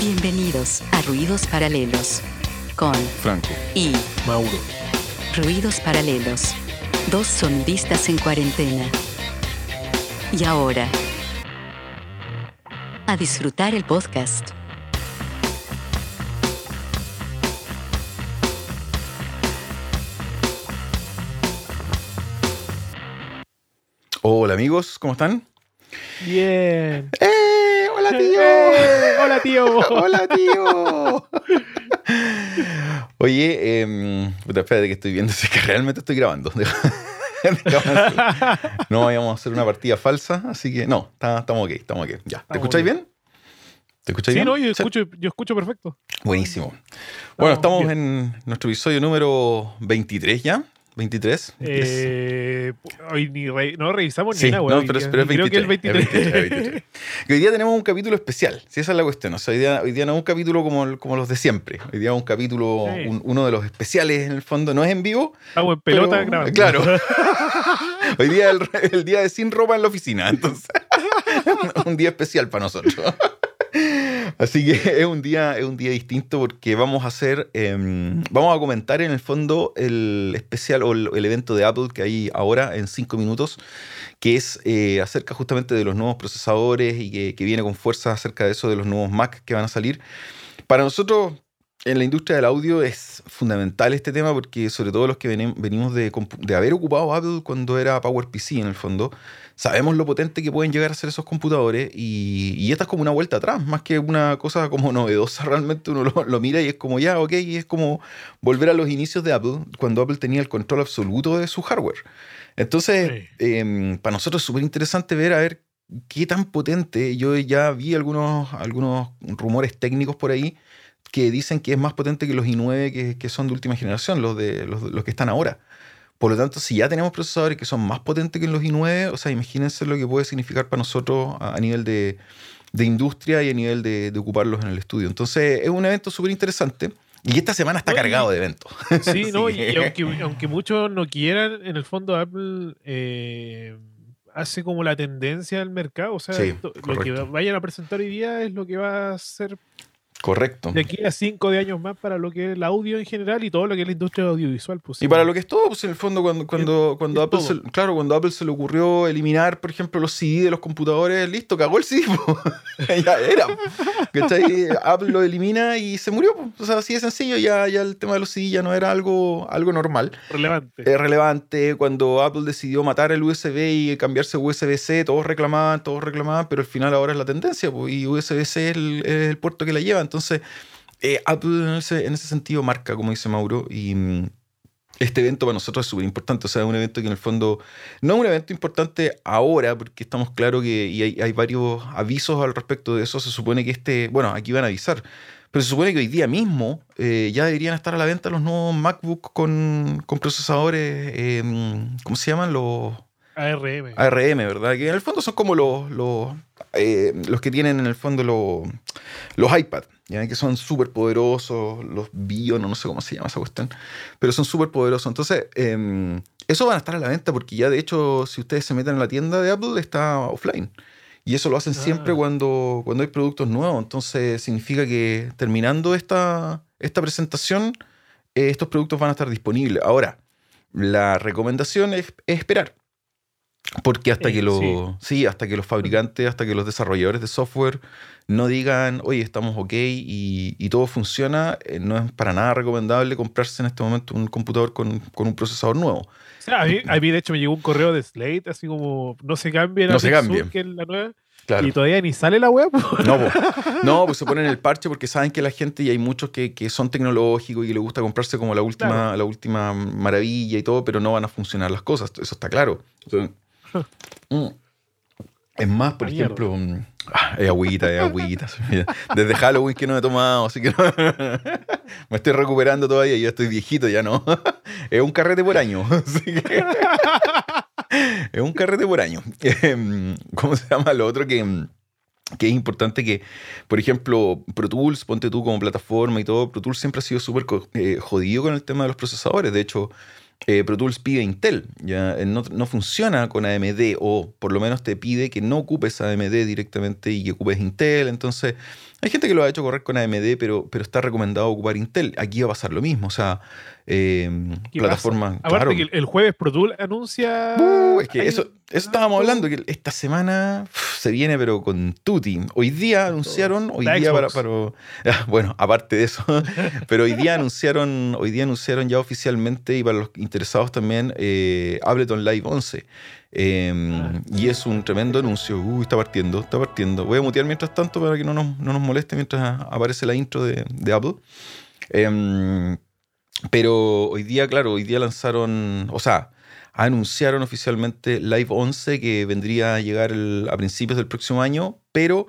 Bienvenidos a Ruidos Paralelos con Franco. y Mauro. Ruidos Paralelos, dos sonidistas en cuarentena. Y ahora, a disfrutar el podcast. Hola amigos, ¿cómo están? Bien. ¡Eh! ¡Hola tío! ¡Eh! Hola, tío. ¡Hola tío! Oye, eh, puta, espérate que estoy viendo si es que realmente estoy grabando. no vayamos a hacer una partida falsa, así que no, estamos ok, estamos ok. Ya. ¿Te escucháis bien. bien? ¿Te escucháis Sí, bien? no, yo Sí. escucho, yo escucho perfecto. Buenísimo. Bueno, estamos en nuestro episodio número 23 ya. 23. 23. Eh, hoy ni re- no revisamos Sí, ni nada, no, pero, es Y Creo 23. que el 23. es 23, es 23. Que hoy día tenemos un capítulo especial, si esa es la cuestión. O sea, hoy día, hoy día no es un capítulo como, como los de siempre. Hoy día es un capítulo, Sí. un- uno de los especiales en el fondo. No es en vivo. Estamos en pelota pero- grabando. Claro. hoy día es el, el día de sin ropa en la oficina. Entonces, un día especial para nosotros. Así que es un día, es un día distinto porque vamos a hacer, em, vamos a comentar en el fondo el especial o el, el evento de Apple que hay ahora en cinco minutos, que es eh, acerca justamente de los nuevos procesadores y que, que viene con fuerza acerca de eso, de los nuevos Mac que van a salir. Para nosotros, en la industria del audio es fundamental este tema porque sobre todo los que veni- venimos de, de haber ocupado Apple cuando era PowerPC en el fondo, sabemos lo potente que pueden llegar a ser esos computadores y, y esta es como una vuelta atrás, más que una cosa como novedosa realmente uno lo, lo mira y es como ya, ok, y es como volver a los inicios de Apple, cuando Apple tenía el control absoluto de su hardware. Entonces, em, para nosotros es súper interesante ver a ver qué tan potente, yo ya vi algunos, algunos rumores técnicos por ahí que dicen que es más potente que los i9 que, que son de última generación, los, de, los, los que están ahora. Por lo tanto, si ya tenemos procesadores que son más potentes que los i9, o sea, imagínense lo que puede significar para nosotros a, a nivel de, de industria y a nivel de, de ocuparlos en el estudio. Entonces, es un evento súper interesante. Y esta semana está cargado de eventos. Sí, no, y, aunque, aunque muchos no quieran, en el fondo Apple eh, hace como la tendencia del mercado. O sea, Sí, lo que vayan a presentar hoy día es lo que va a ser Correcto. de aquí a cinco de años más para lo que es el audio en general y todo lo que es la industria audiovisual. Pues, Y para lo que es todo, pues en el fondo, cuando, cuando, cuando Apple todo. se, claro, cuando Apple se le ocurrió eliminar, por ejemplo, los CD de los computadores, listo, cagó el CD. ya era. ¿Cachai? Apple lo elimina y se murió. po. O sea, así de sencillo, ya, ya el tema de los CD ya no era algo, algo normal. relevante. Es relevante. Cuando Apple decidió matar el USB y cambiarse a USB-C, todos reclamaban, todos reclamaban, pero al final ahora es la tendencia, po, y USB-C es el, es el puerto que la lleva. Entonces, eh, Apple en ese, en ese sentido marca, como dice Mauro, y mm, este evento para nosotros es súper importante. O sea, es un evento que en el fondo no es un evento importante ahora, porque estamos claros que y hay, hay varios avisos al respecto de eso. Se supone que este, bueno, aquí van a avisar, pero se supone que hoy día mismo eh, ya deberían estar a la venta los nuevos MacBook con, con procesadores, eh, ¿cómo se llaman? Los ARM. ARM, ¿verdad? Que en el fondo son como los, los, eh, los que tienen en el fondo los, los iPad, ¿ya? que son súper poderosos, los Bion, no sé cómo se llama esa cuestión, pero son súper poderosos. Entonces, eh, eso van a estar a la venta porque ya de hecho, si ustedes se meten en la tienda de Apple, está offline. Y eso lo hacen siempre Ah. cuando, cuando hay productos nuevos. Entonces, significa que terminando esta, esta presentación, eh, estos productos van a estar disponibles. Ahora, la recomendación es, es esperar. Porque hasta Eh, que los sí. sí. hasta que los fabricantes, hasta que los desarrolladores de software no digan, oye, estamos ok y, y todo funciona, eh, no es para nada recomendable comprarse en este momento un computador con, con un procesador nuevo. O sea, a, mí, a mí, de hecho, me llegó un correo de Slate, así como, no se cambien a No se cambien. Que es la nueva. Claro. Y todavía ni sale la web. No, po. no, pues se ponen el parche porque saben que la gente, y hay muchos que, que son tecnológicos y les gusta comprarse como la última, Claro. la última maravilla y todo, pero no van a funcionar las cosas. Eso está claro. Entonces, mm. Es más, por La ejemplo, mm, ah, es agüita, es agüita. Desde Halloween que no he tomado, así que no- me estoy recuperando todavía. Yo estoy viejito, ya no. Es un carrete por año. así que- es un carrete por año. Em, ¿Cómo se llama lo otro que, em, que es importante que, por ejemplo, Pro Tools, ponte tú como plataforma y todo, Pro Tools siempre ha sido súper eh, jodido con el tema de los procesadores. De hecho, eh, Pro Tools pide Intel, ya eh, no, no, funciona con AMD o por lo menos te pide que no ocupes AMD directamente y que ocupes Intel. Entonces, hay gente que lo ha hecho correr con AMD, pero, pero está recomendado ocupar Intel. Aquí va a pasar lo mismo. O sea, eh, plataforma. Aparte que el jueves Pro Tools anuncia. Uh, es que eso, eso estábamos hablando, que esta semana se viene, pero con Tutti. Hoy día anunciaron, hoy día para, para, Bueno, aparte de eso, pero hoy día anunciaron, hoy día anunciaron ya oficialmente y para los interesados también eh, Ableton Live 11. Em, ah, y es un tremendo anuncio. Uy, está partiendo, está partiendo. Voy a mutear mientras tanto para que no nos, no nos moleste mientras aparece la intro de, de Apple. Em, pero hoy día, claro, hoy día lanzaron, o sea, anunciaron oficialmente Live 11 que vendría a llegar a principios del próximo año, pero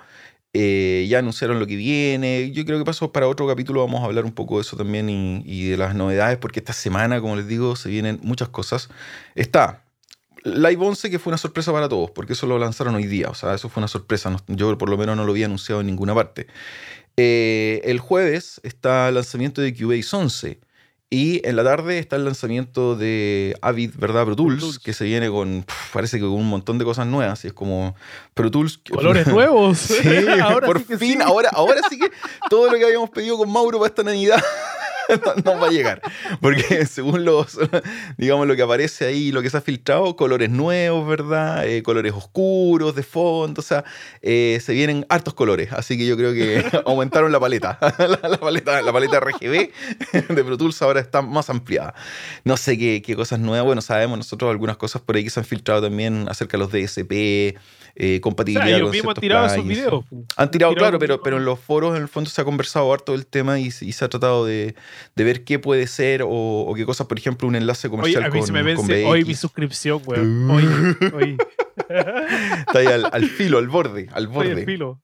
eh, ya anunciaron lo que viene. Yo creo que pasó para otro capítulo, vamos a hablar un poco de eso también y, y de las novedades, porque esta semana, como les digo, se vienen muchas cosas. Está Live 11 que fue una sorpresa para todos, porque eso lo lanzaron hoy día, o sea, eso fue una sorpresa, yo por lo menos no lo había anunciado en ninguna parte. Eh, el jueves está el lanzamiento de Cubase 11 y en la tarde está el lanzamiento de Avid, ¿verdad? Pro Tools, que se viene con, parece que con un montón de cosas nuevas, y es como Pro Tools. Colores nuevos. sí, por fin, ahora, ahora sí que todo lo que habíamos pedido con Mauro para esta Navidad no va a llegar. Porque según los, digamos, lo que aparece ahí, lo que se ha filtrado, colores nuevos, ¿verdad? Eh, colores oscuros de fondo, o sea, eh, se vienen hartos colores. Así que yo creo que aumentaron la paleta. la, paleta. La paleta RGB de Pro Tools ahora está más ampliada. No sé qué, qué cosas nuevas. Bueno, sabemos nosotros algunas cosas por ahí que se han filtrado también acerca de los DSP, eh, compatibilidad o han tirado esos videos. Han tirado, claro, pero, pero en los foros en el fondo se ha conversado harto del tema y, se ha tratado de, de, ver qué puede ser o, qué cosas, por ejemplo, un enlace comercial Oye, a mí con, se me vence hoy mi suscripción, weón. Hoy, hoy. Está ahí al, filo, al borde, al borde. Al filo.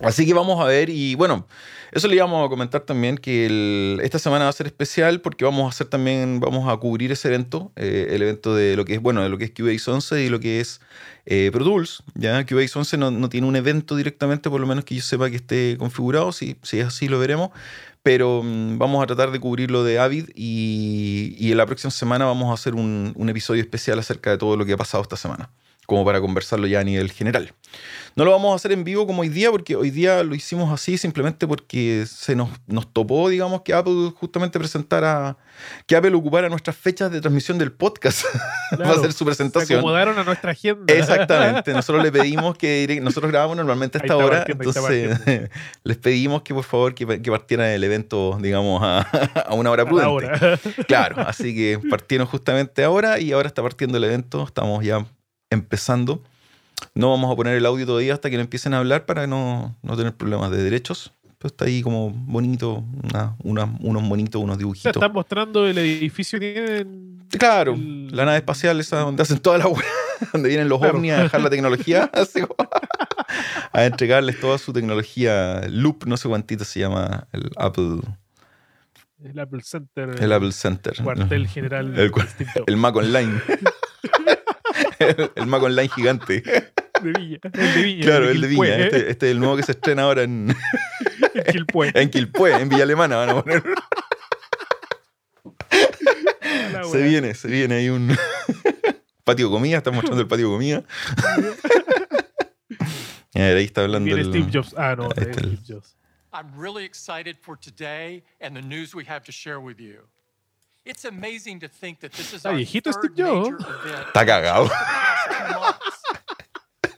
Así que vamos a ver y bueno, eso le íbamos a comentar también que esta semana va a ser especial porque vamos a hacer también, vamos a cubrir ese evento, eh, el evento de lo que es, bueno, de lo que es Cubase 11 y lo que es eh, Pro Tools. Ya Cubase 11 no, no, tiene un evento directamente, por lo menos que yo sepa que esté configurado, si, si es así lo veremos, pero mm, vamos a tratar de cubrir lo de Avid y, y en la próxima semana vamos a hacer un, un episodio especial acerca de todo lo que ha pasado esta semana como para conversarlo ya a nivel general. No lo vamos a hacer en vivo como hoy día, porque hoy día lo hicimos así simplemente porque se nos, nos topó, digamos, que Apple justamente presentara, que Apple ocupara nuestras fechas de transmisión del podcast para hacer su presentación. Se acomodaron a nuestra agenda. Exactamente. Nosotros le pedimos que, nosotros grabamos normalmente a esta hora, entonces les pedimos que por favor que, que partieran el evento, digamos, a, a una hora prudente. Claro, así que partieron justamente ahora y ahora está partiendo el evento, estamos ya empezando. No vamos a poner el audio todavía hasta que no empiecen a hablar para no, no tener problemas de derechos. Pero está ahí como bonito, una, unos bonitos, unos dibujitos. Están mostrando el edificio que tienen. Claro, la nave espacial esa donde hacen toda la donde vienen los ovnis a dejar la tecnología, a entregarles toda su tecnología. Loop, no sé cuántito se llama el Apple. El Apple Center. El Apple Center. Cuartel general. El, el Mac Online. el, Mac Online gigante. De Viña. El de Viña. Claro, el de Viña. Este, este, es el nuevo que se estrena ahora en. en Quilpué. En Quilpué, en Villa Alemana van a poner. se viene, se viene ahí un. patio comida, están mostrando el patio comida. ahí está hablando. Viene el... Steve Jobs. Ah, no, Steve Jobs. I'm really excited for today and the news we have to share with you. It's amazing to think that this is our viejito third major event Está cagado.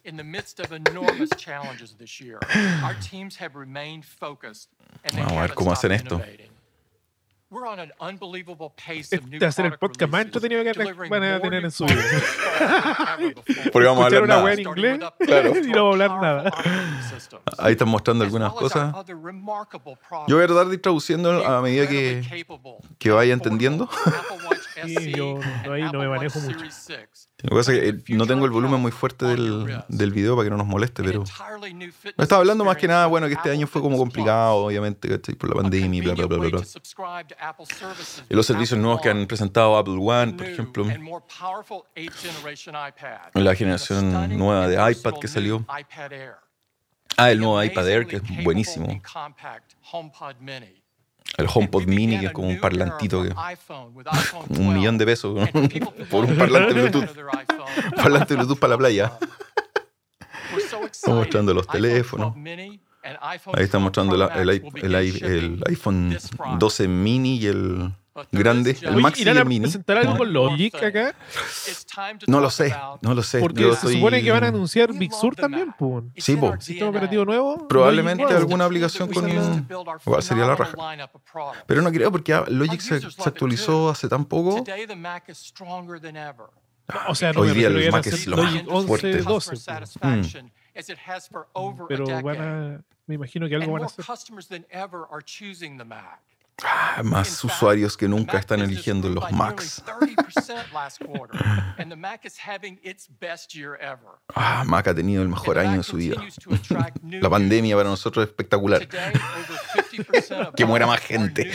in the midst of enormous challenges this year. Our teams have remained focused and they Vamos a ver haven't cómo stopped hacen esto. innovating. We're on an unbelievable pace of new Este el podcast más entretenido que delivering van a tener en su vida. than ever before. Porque vamos a hablar una nada. en inglés Claro. y no vamos a hablar nada. Ahí están mostrando algunas cosas. Yo voy a tratar de ir traduciendo a medida que, que vaya entendiendo. Sí, yo no- ahí no me manejo mucho. Lo que pasa es que eh, no tengo el volumen muy fuerte del, del video para que no nos moleste, pero. Me estaba hablando más que nada, bueno, que este año fue como complicado, obviamente, ¿cachai? por la pandemia y bla, bla, bla, bla, bla. Y los servicios nuevos que han presentado Apple One, por ejemplo. La generación nueva de iPad que salió. Ah, el nuevo iPad Air, que es buenísimo. El HomePod mini, que es como un parlantito que un millón de 12. pesos por un parlante to Bluetooth. Parlante Bluetooth para la playa. excited. mostrando los teléfonos. 12 mini and iPhone Ahí está 12 mostrando el, iPhone this Friday. 12 mini y el grande, el just Max y ¿Irán a el mini. presentar algo con Logic acá? No lo sé, no lo sé. Porque Yo se soy- supone que van a anunciar Big Sur también, pues. Sí, po. Sistema operativo nuevo. Probablemente Logic alguna aplicación con- Igual sería la raja. Pero no creo porque Logic se, se actualizó hace tan poco. Today the Mac is stronger than ever. O sea, no Hoy me día refiero el a Mac hacer es lo Logic más 11, fuerte. 12. Customer pues. Pero van a. Me imagino que algo van a hacer. Ah, más usuarios que nunca Mac están eligiendo los Macs. nearly 30% last quarter, and the Mac is having its best year ever. Ah, Mac ha tenido el mejor año de su vida. La pandemia para nosotros es espectacular. Today, over 50% of Que muera más gente.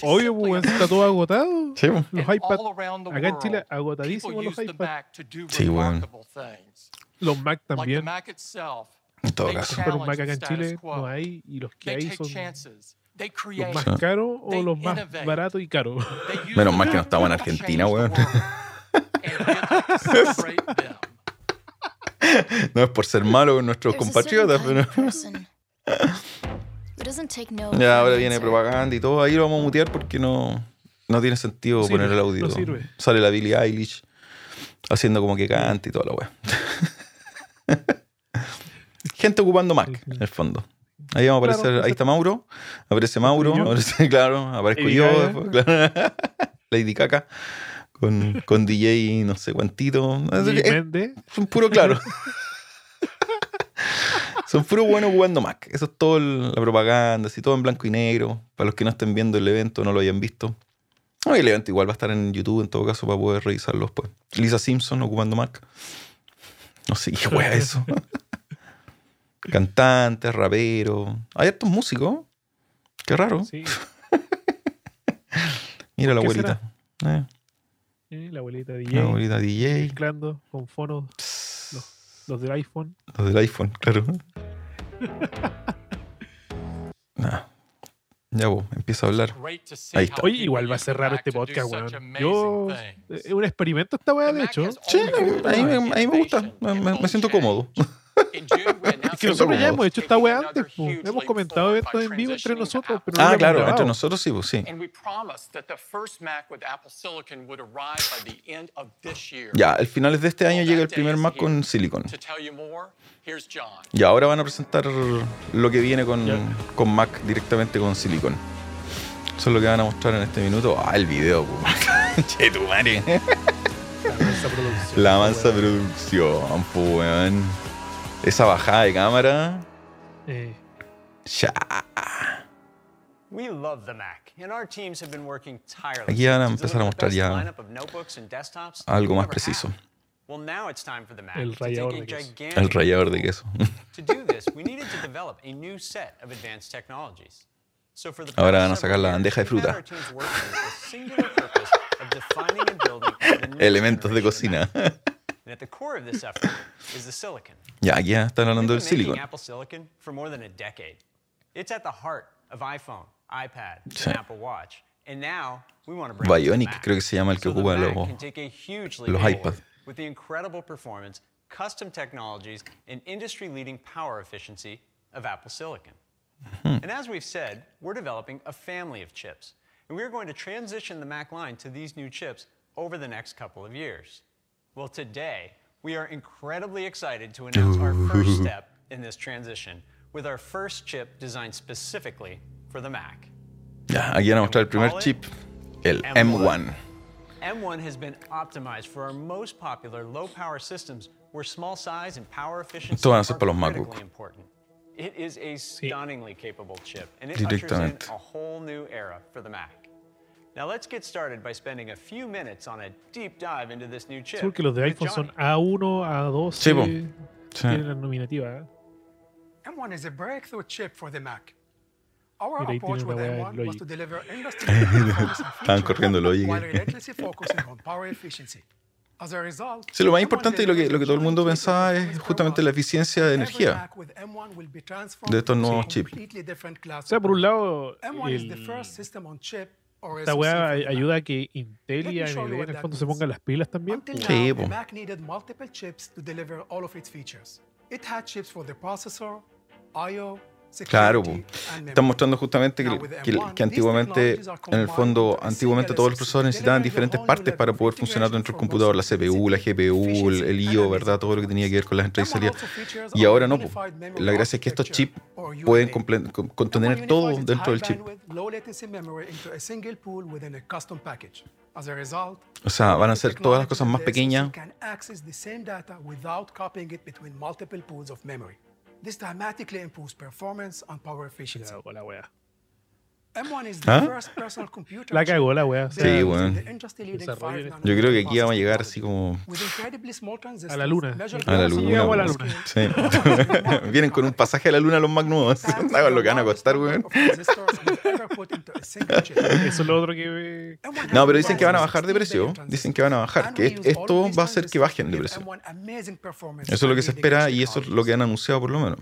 Obvio, pues está todo agotado. Sí, po. Los And iPad. all around the Acá en Chile, agotadísimos los use the iPad. Mac to do Sí, things. Los Mac también. En todo caso. Pero un Mac acá en Chile no hay. Y los que hay son los create. más caros o los más baratos y caros. Menos mal que no estamos en Argentina, weón. No es por ser malo con nuestros compatriotas, pero. Ya, ahora viene propaganda y todo. Ahí lo vamos a mutear porque no, no tiene sentido No sirve, poner el audio. no sirve. Sale la Billie Eilish haciendo como que canta y toda la wea. Gente ocupando Mac, en el fondo. Ahí vamos a Claro, aparecer, ahí está Mauro, aparece Mauro, aparece, claro, aparezco Lady yo, Gaga. después, claro. Lady Caca, con, con DJ no sé cuantito. Y Es- son puro claro. Son puro buenos jugando Mac. Eso es todo el- la propaganda, así todo en blanco y negro. Para los que no estén viendo el evento, no lo hayan visto. No, el evento igual va a estar en YouTube en todo caso para poder revisarlo después. Lisa Simpson ocupando Mac. No sé qué wea es eso. Cantantes, raperos. Hay estos músicos. Qué raro. Sí. Mira la ¿Qué abuelita. Eh, Eh, La abuelita la DJ. abuelita DJ. Mezclando con fonos los, los del iPhone. Los del iPhone, claro. Nah. Ya vos, empieza a hablar. Ahí está. Oye, igual va a ser raro este podcast, weón. Yo. Es un experimento esta weá, de hecho. Sí, always a mí, me- gusta. Me- me siento cómodo. Que nosotros ya hemos hecho esta weá antes. Hemos comentado by en vivo entre nosotros. Pero no Ah, hemos claro, grabado. entre nosotros sí, pues sí. And we promised that the first Mac with Apple Silicon would arrive by the end of this year. Ya, al finales de este año llega el primer Mac con Silicon. Y ahora van a presentar lo que viene con, con Mac directamente con Silicon. Eso es lo que van a mostrar en este minuto. Ah, el video. Che, tu madre. La mansa producción. La mansa producción, weón. Esa bajada de cámara. Eh, Ya. We love the Mac, and our teams have been working tirelessly Aquí van a to empezar a mostrar ya lineup of notebooks and desktops algo más preciso. had. Well, now it's time for the Mac El rallador de queso. El rallador de queso. To do this, we needed to develop a new set of advanced technologies. So for the Ahora van a sacar la bandeja de fruta. Elementos de cocina. And at the core of this effort is the silicon. Ya, aquí ya están hablando We've del been making Silicon. Apple Silicon for more than a decade. It's at the heart of iPhone, iPad, Sí. and Apple Watch. And now we want to bring it to the Bionic, creo que se llama el que So ocupa los- can take a huge leap los iPad. With the incredible performance, custom technologies, and industry-leading power efficiency of Apple Silicon. Hmm. And as we've said, we're developing a family of chips. And we're going to transition the Mac line to these new chips over the next couple of years. Well, today, we are incredibly excited to announce our first step in this transition with our first chip designed specifically for the Mac. Ya, aquí van a el primer chip, el M1. M1 has been optimized for our most popular low power systems where small size and power efficiency Esto van a are ser para los critically MacBook. important. It is a stunningly capable chip and it Directamente. ushers in a whole new era for the Mac. Now let's get started by spending a few minutes on a deep dive into this new chip. sí, porque los de iPhone son Johnny. A1, A12. Sí. Sí. Tienen la nominativa. ¿eh? M1 is a breakthrough chip for the Mac. Our approach with una weá de M1 was Logic. to deliver industry-leading performance and Estaban corriendo Logic. while relentlessly focusing on power efficiency. As a result, Sí, lo más M1 importante y lo que, lo que todo el mundo pensaba es justamente la eficiencia de energía. Mac with M1 will be transformed de estos nuevos chips. O sea, por un lado, M1 is the el- esta weá ayuda a que Intel y AMD en el fondo se pongan las pilas también. Sí, po. Mac needed multiple chips to deliver all of its features. It had chips for the processor, I/O, Claro, están mostrando justamente que, Now, with que- M1, que these antiguamente, en el fondo, antiguamente todos los procesadores necesitaban diferentes partes para poder funcionar dentro del computador, la CPU, la GPU, el, el IO. ¿verdad? Todo lo que tenía que ver con las entradas y M1 salidas. Y ahora no, la gracia es que estos chips pueden UMA. comple- con- M1 contener todo dentro del chip. O sea, van a ser todas las cosas más pequeñas. Can access the same data without copying it between multiple pools of memory. This dramatically improves performance and power efficiency. La, la weá. M1 is the ¿Ah? first personal computer La cagó la sea, Sí, weón. using the industry-leading Desarrollo 5 en- Yo creo que aquí vamos a llegar así como A la luna. a la luna. Llegamos a la luna. Sí. Vienen con un pasaje a la luna los times ¿Sabes lo que van a costar, weón? Eso es lo otro que. M1 No, pero dicen que van a bajar de precio. 16 billion Dicen que van a bajar. Que esto va a hacer que bajen de precio. M1 amazing performance Eso es lo que se espera y eso es lo que han anunciado por lo menos.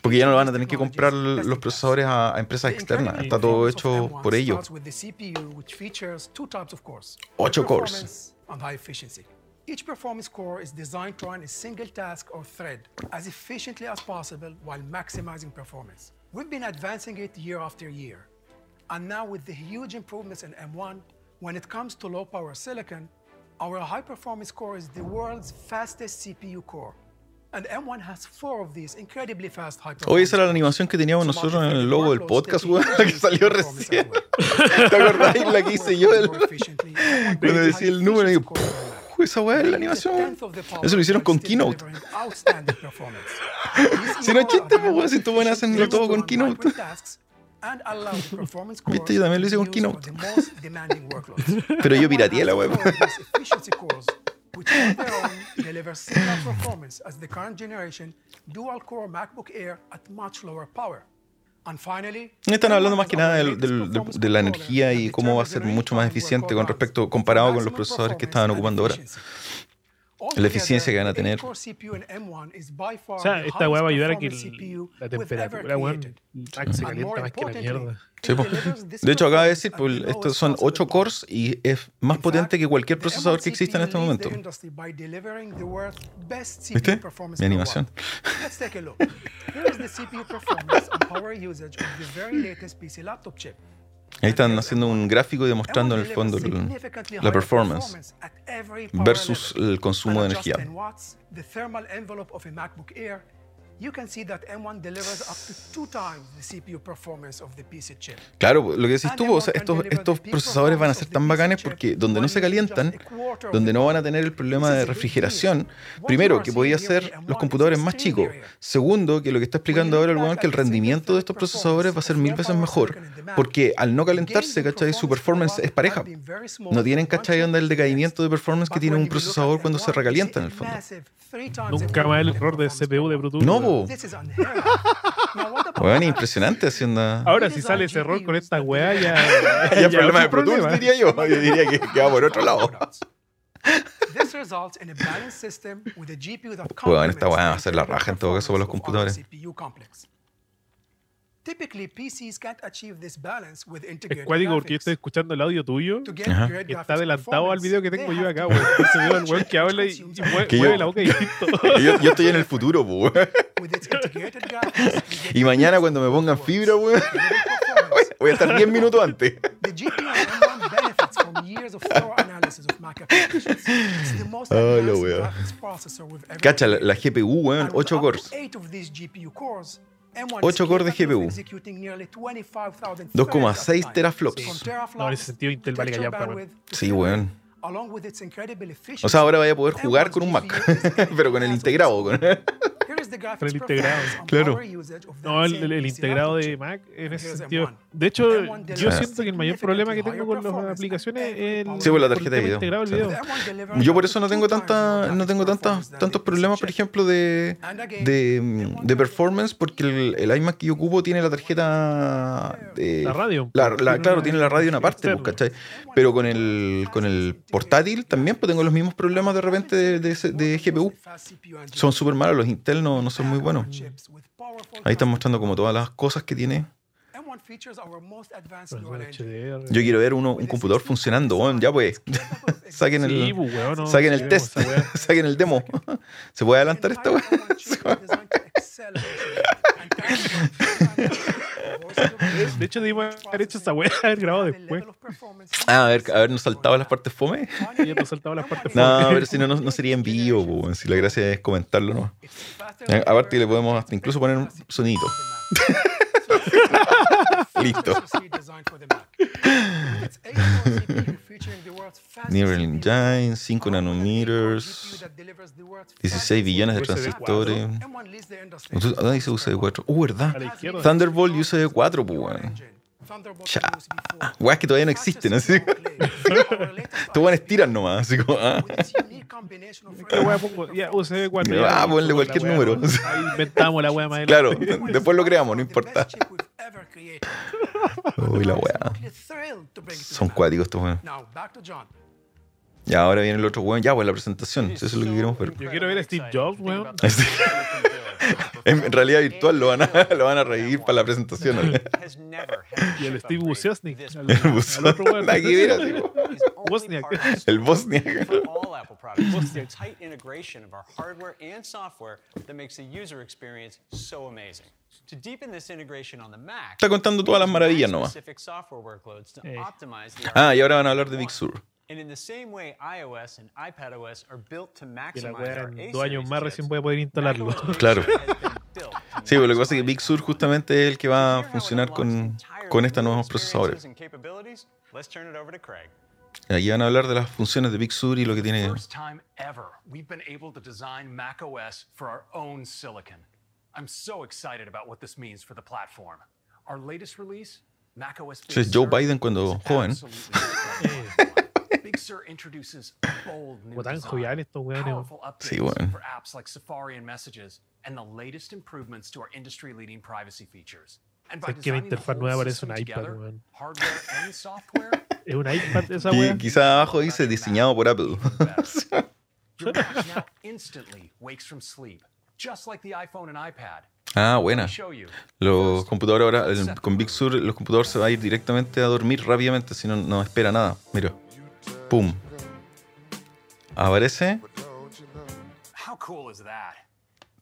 Porque ya no van a tener que comprar los procesadores a, a empresas externas. Incredible Está todo hecho por ellos. with the CPU, which features two types of cores. Ocho cores. performance And high efficiency. Each performance core is designed to run a single task or thread as efficiently as possible while maximizing performance. We've been advancing it year after year. And now with the huge improvements in M1, when it comes to low power silicon, our high performance core is the world's fastest CPU core. Oye, esa era la animación que teníamos nosotros en el logo del podcast, taking weón, la que huge salió performance recién. ¿Te acordáis la que hice yo? El- More efficiently, M1 Cuando decía el número y. ¡puf! esa weá es la animación. Eso lo hicieron con Keynote. Si no es chiste, pues, weón, si tú pueden hacerlo todo con Keynote. Viste, yo también lo hice con Keynote. Pero yo pirateé la web. Which on their own deliver similar performance as the current generation dual-core MacBook Air at much lower power. And finally, Están hablando M1 más que nada del- del- de, de la energía y cómo va a ser the mucho más eficiente con respecto comparado con los procesadores que estaban and ocupando ahora. La eficiencia que van a tener. the 8-core CPU in M1 is by far O sea, esta weá va a ayudar a que el- CPU la temperatura, weón, se And calienta más que la mierda. Sí, De hecho, acaba de decir, pues, estos son possible 8 cost. cores y es más potente que cualquier procesador M1 que existe en este momento. ¿Viste? Mi animación. Ahí están haciendo un gráfico y demostrando en el fondo la performance versus el consumo de energía. The thermal envelope of a MacBook Air, you can see that M1 delivers up to two times the CPU performance of the PC chip. Claro, lo que decís tú, o sea, estos, estos procesadores van a ser tan bacanes porque donde no se calientan, donde no van a tener el problema de refrigeración, primero, que podía ser los computadores más chicos. Segundo, que lo que está explicando ahora el weón, que el rendimiento de estos procesadores va a ser mil veces mejor. Porque al no calentarse, ¿cachai? Su performance es pareja. No tienen, ¿cachai? Onda el decaimiento de performance que tiene un procesador cuando se recalienta en el fondo. Nunca más el error de CPU de Bluetooth. No. Po. Weón, impresionante haciendo... Ahora, si sale ese error con esta weá, ya. Ya problema de Pro Tools, diría yo. Yo diría que, que va por otro lado. This results in a balanced system with a GPU that Weón, esta weá va a ser la raja en todo caso para los computadores. CPU complex. Es cuático porque yo estoy escuchando el audio tuyo y está adelantado al video que tengo yo acá, weón que habla y, Que yo- mueve la boca distinto. Y Yo, yo estoy en el futuro, Y mañana cuando me pongan fibra, voy a estar 10 minutos antes. The GPU on M1 benefits from years of thorough analysis of Mac applications. It's the most la advanced wea. graphics processor we've ever Cacha, la, GPU, weón, And with 8 up to cores. Eight of these GPU cores, M1 Ocho is cores de GPU. executing nearly 25,000 2,6 threads at a time. teraflops. No, en ese sentido, Intel vale Sí, weón. O sea, ahora vaya a poder jugar M1's con un Mac, pero con el integrado. Con... El integrado. Claro. No, el, el- el integrado de. Mac en ese sentido. M1. De hecho, M1 yo siento que el mayor problema que tengo con las aplicaciones es el, Sí, por la el tarjeta de video. integrado del Sí. video. The M1 delivers Yo por eso no tengo tanta, no tengo tantas, tantos problemas, por ejemplo, de, again, de, M1 de performance, porque el, el iMac que yo ocupo tiene la tarjeta de... La radio. La, la- Tiene claro, una- tiene la radio en aparte, pues, externa. ¿cachai? Pero con el, con el portátil también pues tengo los mismos problemas de repente de, de de GPU. Son súper malos, los Intel no, no son muy buenos. Ahí están mostrando como todas las cosas que tiene. Pues, bueno. Yo quiero ver uno, un computador funcionando, weón, ya pues. Saquen el, Sí, pues, weón, no, saquen sí, el test, weá. saquen el demo. ¿Se puede adelantar esta weá? De hecho, debimos haber hecho esa weá, haber grabado después. Ah, a ver, a ver, nos saltaba las partes fome. Nos saltaba las partes No, fome. pero si no, no, no sería en vivo, si la gracia es comentarlo, ¿no? Eh, Aparte le podemos hasta incluso poner un sonito. Listo. Neural Engine, 5 nanómetros, 16 billones de transistores. Entonces, ¿Dónde dice UCD4? Uh, A ¿verdad? Thunderbolt y UCD4, pues, weón. Cha. Weas que todavía no existen, así. Estos weones tiran nomás, así como, ah. ¿Qué weá pongo? Ya, USB 4. Ah, ponle cualquier número. Ahí inventamos la weá más Claro, después lo creamos, no importa. Uy, la weá. Son cuáticos estos weones. Ya, ahora viene el otro weón. Ya, pues la presentación. Eso es lo que queremos ver. Yo quiero ver a Steve Jobs, weón. En realidad virtual lo van a, lo van a reír para la presentación. Y el Steve Wozniak. He's only Wozniak. El. The tight integration of our hardware and software that makes the user experience so amazing. To deepen this integration on the Mac, Está contando todas las maravillas nomás. Eh. Ah, y ahora van a hablar de Big Sur. And in the same way, iOS and iPadOS are built to maximize our dos años más recién voy a poder instalarlo. Claro. Sí, pero lo que pasa es que Big Sur justamente es el que va a funcionar con, con estos nuevos procesadores. Aquí van a hablar de las funciones de Big Sur y lo que tiene. First time ever, we've been able to design macOS for our own silicon. I'm so excited about what this means for the platform. Our latest release, macOS Big Ese es Joe Biden cuando joven. Big Sur introduces bold new design, estos weón. powerful updates Sí, weón. for apps like Safari and Messages, and the latest improvements to our industry-leading privacy features. And by que la designing the interfaz whole nueva parece un iPad, together, weón. hardware and software, Es un iPad esa quizá abajo dice diseñado por Apple. Your Mac now instantly wakes from sleep, just like the iPhone and iPad. Ah, buena. Los computadores ahora, el- con Big Sur, los computadores se va a ir directamente a dormir rápidamente si no, no espera nada. Mira. Pum. Aparece.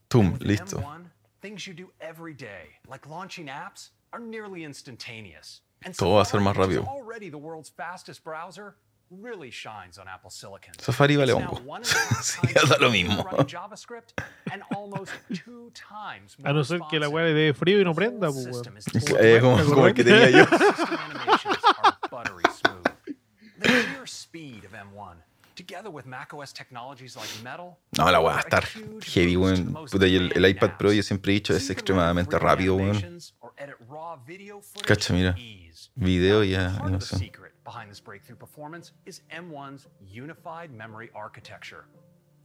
Tum. Listo. M1, things you do every day, like launching apps, are nearly instantaneous. And Todo va a ser más rápido. Safari vale hongo. Sí, da lo mismo. A no ser que la weá le dé frío y no prenda, pues Eh, como, como el que tenía yo. Speed of M1, together with macOS technologies like Metal, No, la weá va a estar heavy, weón. Puta, y el, iPad Pro yo siempre he dicho es extremadamente run 3D rápido, weón. Cacha, mira. Video y Part of the animación.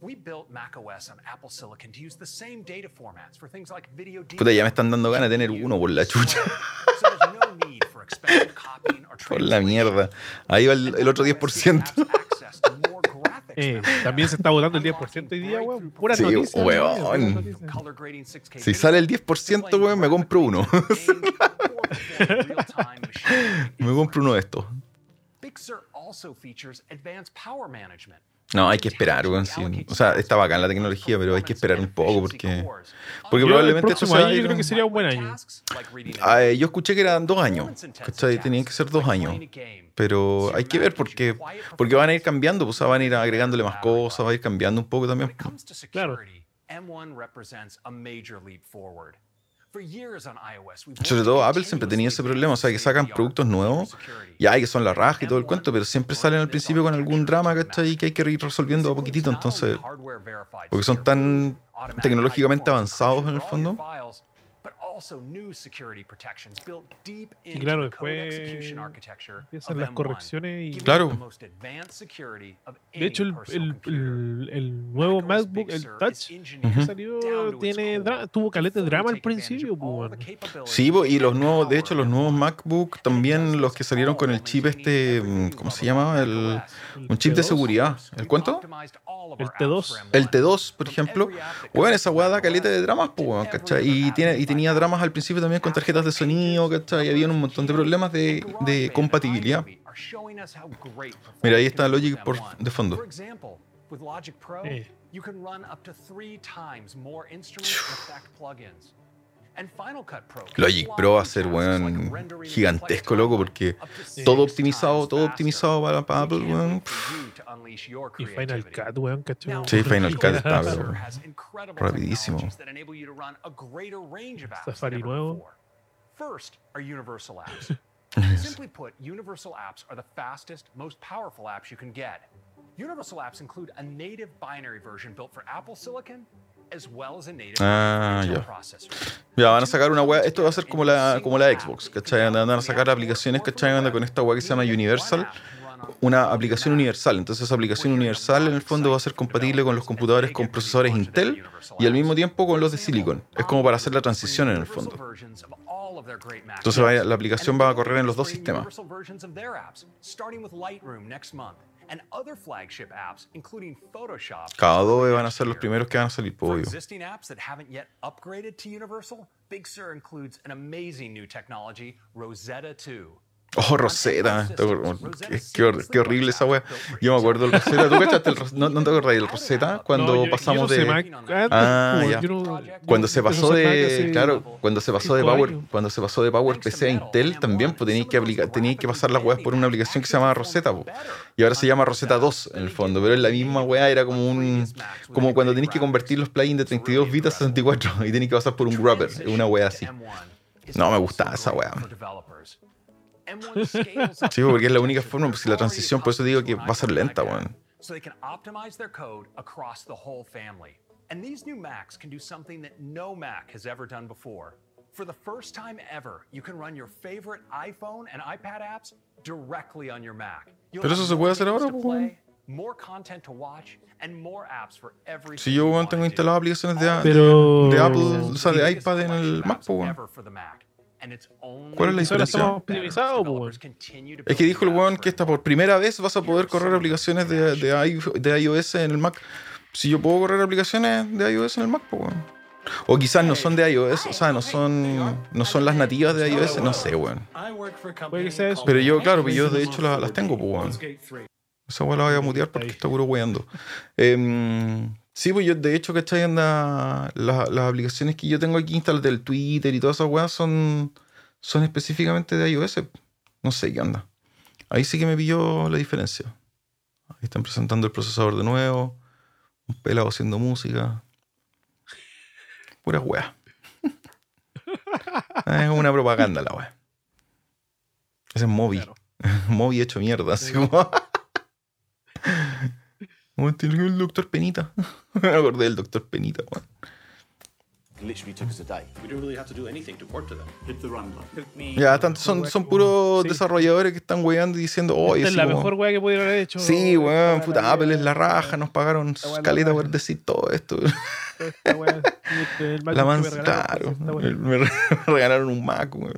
Secret behind this breakthrough performance is M1's unified memory architecture. We built macOS on Apple Silicon to use the same data formats for things like video Puta, ya me están dando ganas de tener uno por la chucha. Por la mierda. Ahí va el, el otro 10%. Access to more graphics Eh, también se está votando el 10% hoy día, weón. Pura Sí, noticia. weón. puras noticias. Color grading 6K Si sale el 10%, weón, me compro uno. me compro uno de estos. Big Sur also features advanced power management. No, hay que esperar, weón. sí. O sea, está bacán la tecnología, pero hay que esperar un poco porque. Porque Yo, probablemente el esto año yo creo que sería un buen año. Ah, eh, yo escuché que eran dos años. ¿Cachai? Tenían que ser dos años. Pero hay que ver porque, porque van a ir cambiando, pues, o sea, van a ir agregándole más cosas, va a ir cambiando un poco también. Claro. security, M1 represents a major leap forward. Sobre todo Apple siempre tenía ese problema, o sea, que sacan productos nuevos, ya que son la raja y todo el cuento, pero siempre salen al principio con algún drama, ¿cachai? Que hay que ir resolviendo a poquitito, entonces, porque son tan tecnológicamente avanzados en el fondo. Y claro, después empiezan las correcciones y... Claro. De hecho, el, el, el, el nuevo MacBook, el Touch, que salió, tiene tuvo caleta de drama al principio. bueno. Sí, y los nuevos, de hecho, los nuevos MacBook, también los que salieron con el chip este, mm, ¿cómo se llama? El, un chip de seguridad. ¿El cuánto? El T2. El T2, por ejemplo. Bueno, esa weá da caleta de dramas, pues, ¿cachai? Y, tiene, y tenía dramas al principio también con tarjetas de sonido, ¿cachai? Y había un montón de problemas de, de compatibilidad. Mira, ahí está Logic por, de fondo. With Logic Pro, va a ser, weón, gigantesco, loco, porque todo optimizado, todo optimizado para, para Apple, weón. Y Final. Cut, weón, ¿cachai? Sí, Final Cut está, pero rapidísimo. Safari nuevo. First are universal apps. Simply put, universal apps are the fastest, most powerful apps you can get. Universal apps include a native binary version built for Apple Silicon, Ah, ya. Ya, van a sacar una weá, esto va a ser como la, como la Xbox, ¿cachai? Van a- sacar aplicaciones, ¿cachai? Anda con esta weá que se llama Universal, una aplicación universal. Entonces esa aplicación universal en el fondo va a ser compatible con los computadores con procesadores Intel y al mismo tiempo con los de Silicon. Es como para hacer la transición en el fondo. Entonces la aplicación va a correr en los dos sistemas. Universal versions of their apps, starting with Lightroom next month, and other flagship apps, including Photoshop. Cada Adobe van a ser los primeros que van a salir, pollo. existing apps that haven't yet upgraded to Universal, Big Sur includes an amazing new technology, Rosetta 2. Oh, Rosetta. te acuerdas? Qué, qué hor- qué horrible esa weá. Yo me acuerdo del Rosetta. ¿Tú cachaste el no, ¿No te acordás del Rosetta? Cuando No, yo- yo pasamos no sé de. Mac antes, Ah, pues, ya. yo Cuando se yo pasó de. Claro, cuando se pasó de Power. Cuando se pasó de Power PC a Intel también, pues tenías que aplicar, tenías que pasar las weas por una aplicación que se llama Rosetta, po. Y ahora se llama Rosetta 2 en el fondo, pero es la misma wea, era como un. Como cuando tenías que convertir los plugins de 32 bits a 64 y tenías que pasar por un wrapper, una wea así. No, me gustaba esa wea. Sí, porque es la única forma, pues si la transición, por eso digo que va a ser lenta, weón. So they can optimize their code across the whole family. And these new Macs can do something that no Mac has ever done before. For the first time ever, you can run your favorite iPhone and iPad apps directly on your Mac. You'll Pero eso se puede hacer ahora, play, More content to watch and more apps for every Si yo weón, tengo instaladas aplicaciones de, Pero- de Apple, o sea, de iPad en el Mac. ¿Cuál es la diferencia? pues, weón. Es que dijo el weón que esta por primera vez vas a poder correr aplicaciones de, de, iOS en el Mac. Si yo puedo correr aplicaciones de iOS en el Mac, pues weón. O quizás no son de iOS, o sea, no son, no son las nativas de iOS, no sé, weón. Pero yo, claro, pues yo de hecho las, las tengo, pues weón. Esa weá la voy a mutear porque está puro weando. Em, sí, pues yo de hecho, ¿cachai? Anda, la- las aplicaciones que yo tengo aquí instaladas del Twitter y todas esas weas son, son específicamente de iOS. No sé qué onda. Ahí sí que me pilló la diferencia. Ahí están presentando el procesador de nuevo. Un pelado haciendo música. Puras weas. es una propaganda la wea. Ese es Moby. Moby hecho mierda, así como. Como tiene el doctor Penita. Me acordé del doctor Penita, weón. Ya, tanto, son, son puros Sí. desarrolladores que están weando y diciendo, oye, Esta es la como- mejor weá que pudieron haber hecho. Sí, weón, puta, Apple es la raja, nos pagaron caleta por decir todo esto. Esta el Mac La que me regalaron, claro. Me un Mac, weón.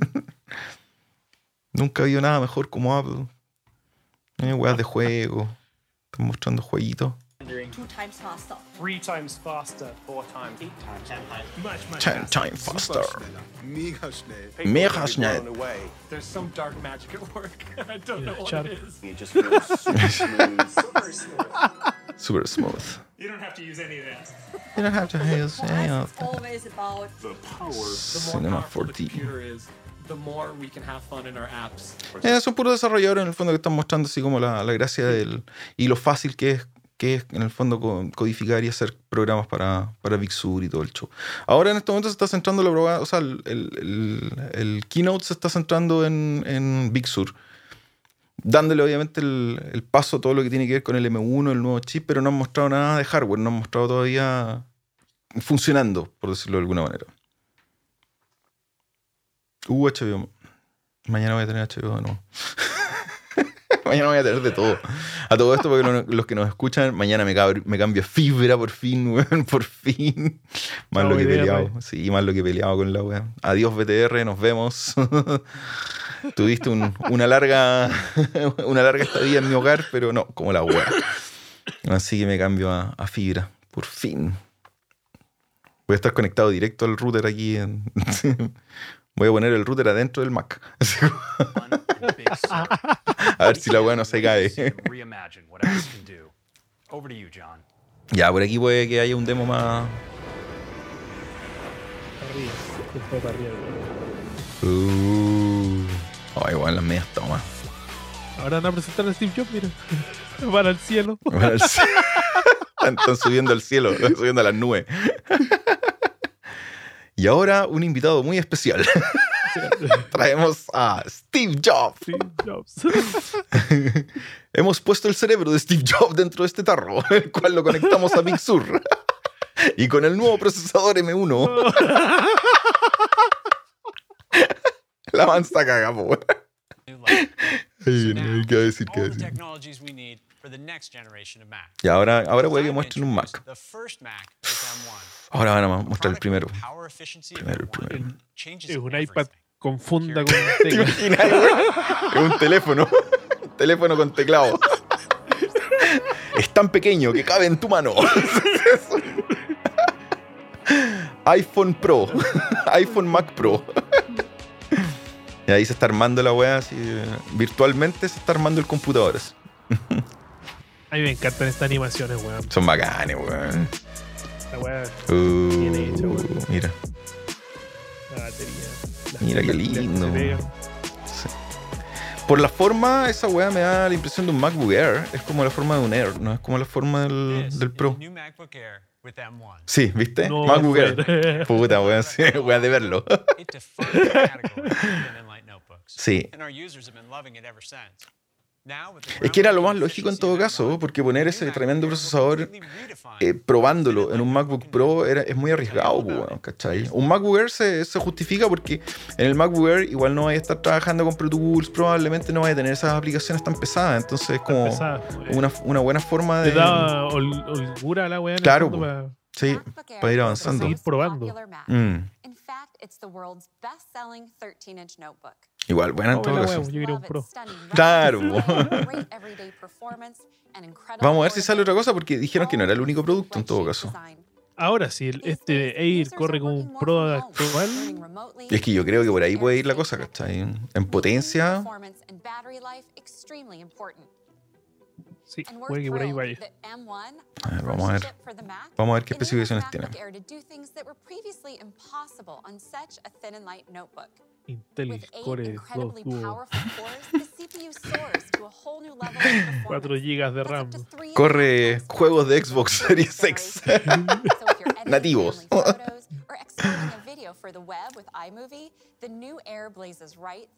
Nunca habido nada mejor como Apple. Eh, weas de juego. Están mostrando jueguitos. two times faster. Three times faster. Four times. Eight times. Ten times. Much, much Ten faster. times faster. Mega schnell. Mega schnell. There's some dark magic at work. I don't know what it is. It just feels super smooth. Super smooth. You don't have to use any of that. You don't have to use any of is always about The power. The Cinema more powerful the 4D. computer is, the more we can have fun in our apps. Eh, son puros desarrolladores en el fondo que están mostrando así como la, la gracia del y lo fácil que es que es en el fondo codificar y hacer programas para, para Big Sur y todo el show. Ahora en este momento se está centrando la prueba, o sea, el, el, keynote se está centrando en, en Big Sur dándole obviamente el, el, paso a todo lo que tiene que ver con el M1, el nuevo chip, pero no han mostrado nada de hardware, no han mostrado todavía funcionando, por decirlo de alguna manera. Uh, HBO. Mañana voy a tener HBO de nuevo. mañana voy a tener de todo. A todo esto, porque los que nos escuchan, mañana me, me cambio fibra por fin, weón, por fin. Más lo que he peleado. Sí, más lo que he peleado con la weá. Adiós, BTR, nos vemos. Tuviste una larga una larga estadía en mi hogar, pero no, como la weá. Así que me cambio a, a fibra, por fin. Voy a estar conectado directo al router aquí. En... Voy a poner el router adentro del Mac. a ver si la weá no se cae. ya, por aquí puede que haya un demo más. Uh, oh, igual las medias tomas. Ahora van a presentar a Steve Jobs, mira. Van al cielo. Van al cielo. Están subiendo al cielo, subiendo a las nubes. Y ahora un invitado muy especial. Traemos a Steve Jobs. Steve Jobs. Hemos puesto el cerebro de Steve Jobs dentro de este tarro, el cual lo conectamos a Big Sur. y con el nuevo procesador M1. La mansa caga, po. Ay, ¿Qué decir? ¿Qué decir? Y ahora, ahora voy a que muestren un Mac. Ahora van a mostrar el primero. Primero, el primero. Es un iPad con funda con teclado. Es un teléfono. Un teléfono con teclado. Es tan pequeño que cabe en tu mano. iPhone Pro. iPhone Mac Pro. Y ahí se está armando la weá así. Virtualmente se está armando el computador. A mí me encantan estas animaciones, weón. Son bacanes, weón. Weá. Uh, Mira. La batería. mira qué lindo. Por la forma, esa weá me da la impresión de un MacBook Air. Es como la forma de un Air, no es como la forma del, del Pro. Sí, ¿viste? MacBook Air. Puta, weón, sí, weá de verlo. sí. Es que era lo más lógico en todo caso, porque poner ese tremendo procesador eh, probándolo en un MacBook Pro era, es muy arriesgado, ¿cachai? Un MacBook Air se, se, justifica porque en el MacBook Air igual no vais a estar trabajando con Pro Tools, probablemente no vais a tener esas aplicaciones tan pesadas, entonces es como una, una, buena forma de... Te da holgura a la weá. Claro, sí, para ir avanzando. Seguir probando. Mm. Igual, bueno, en todo caso. Claro. Vamos a ver si sale otra cosa porque dijeron que no era el único producto en todo caso. Ahora, si este Air corre con un Pro actual. Es que yo creo que por ahí puede ir la cosa, ¿cachai? En potencia. Sí, puede que por ahí vaya. A ver, vamos a ver. Vamos a ver qué especificaciones tiene. Intel Core 2 Duo. 4 GB de RAM. Corre juegos de Xbox Series X nativos.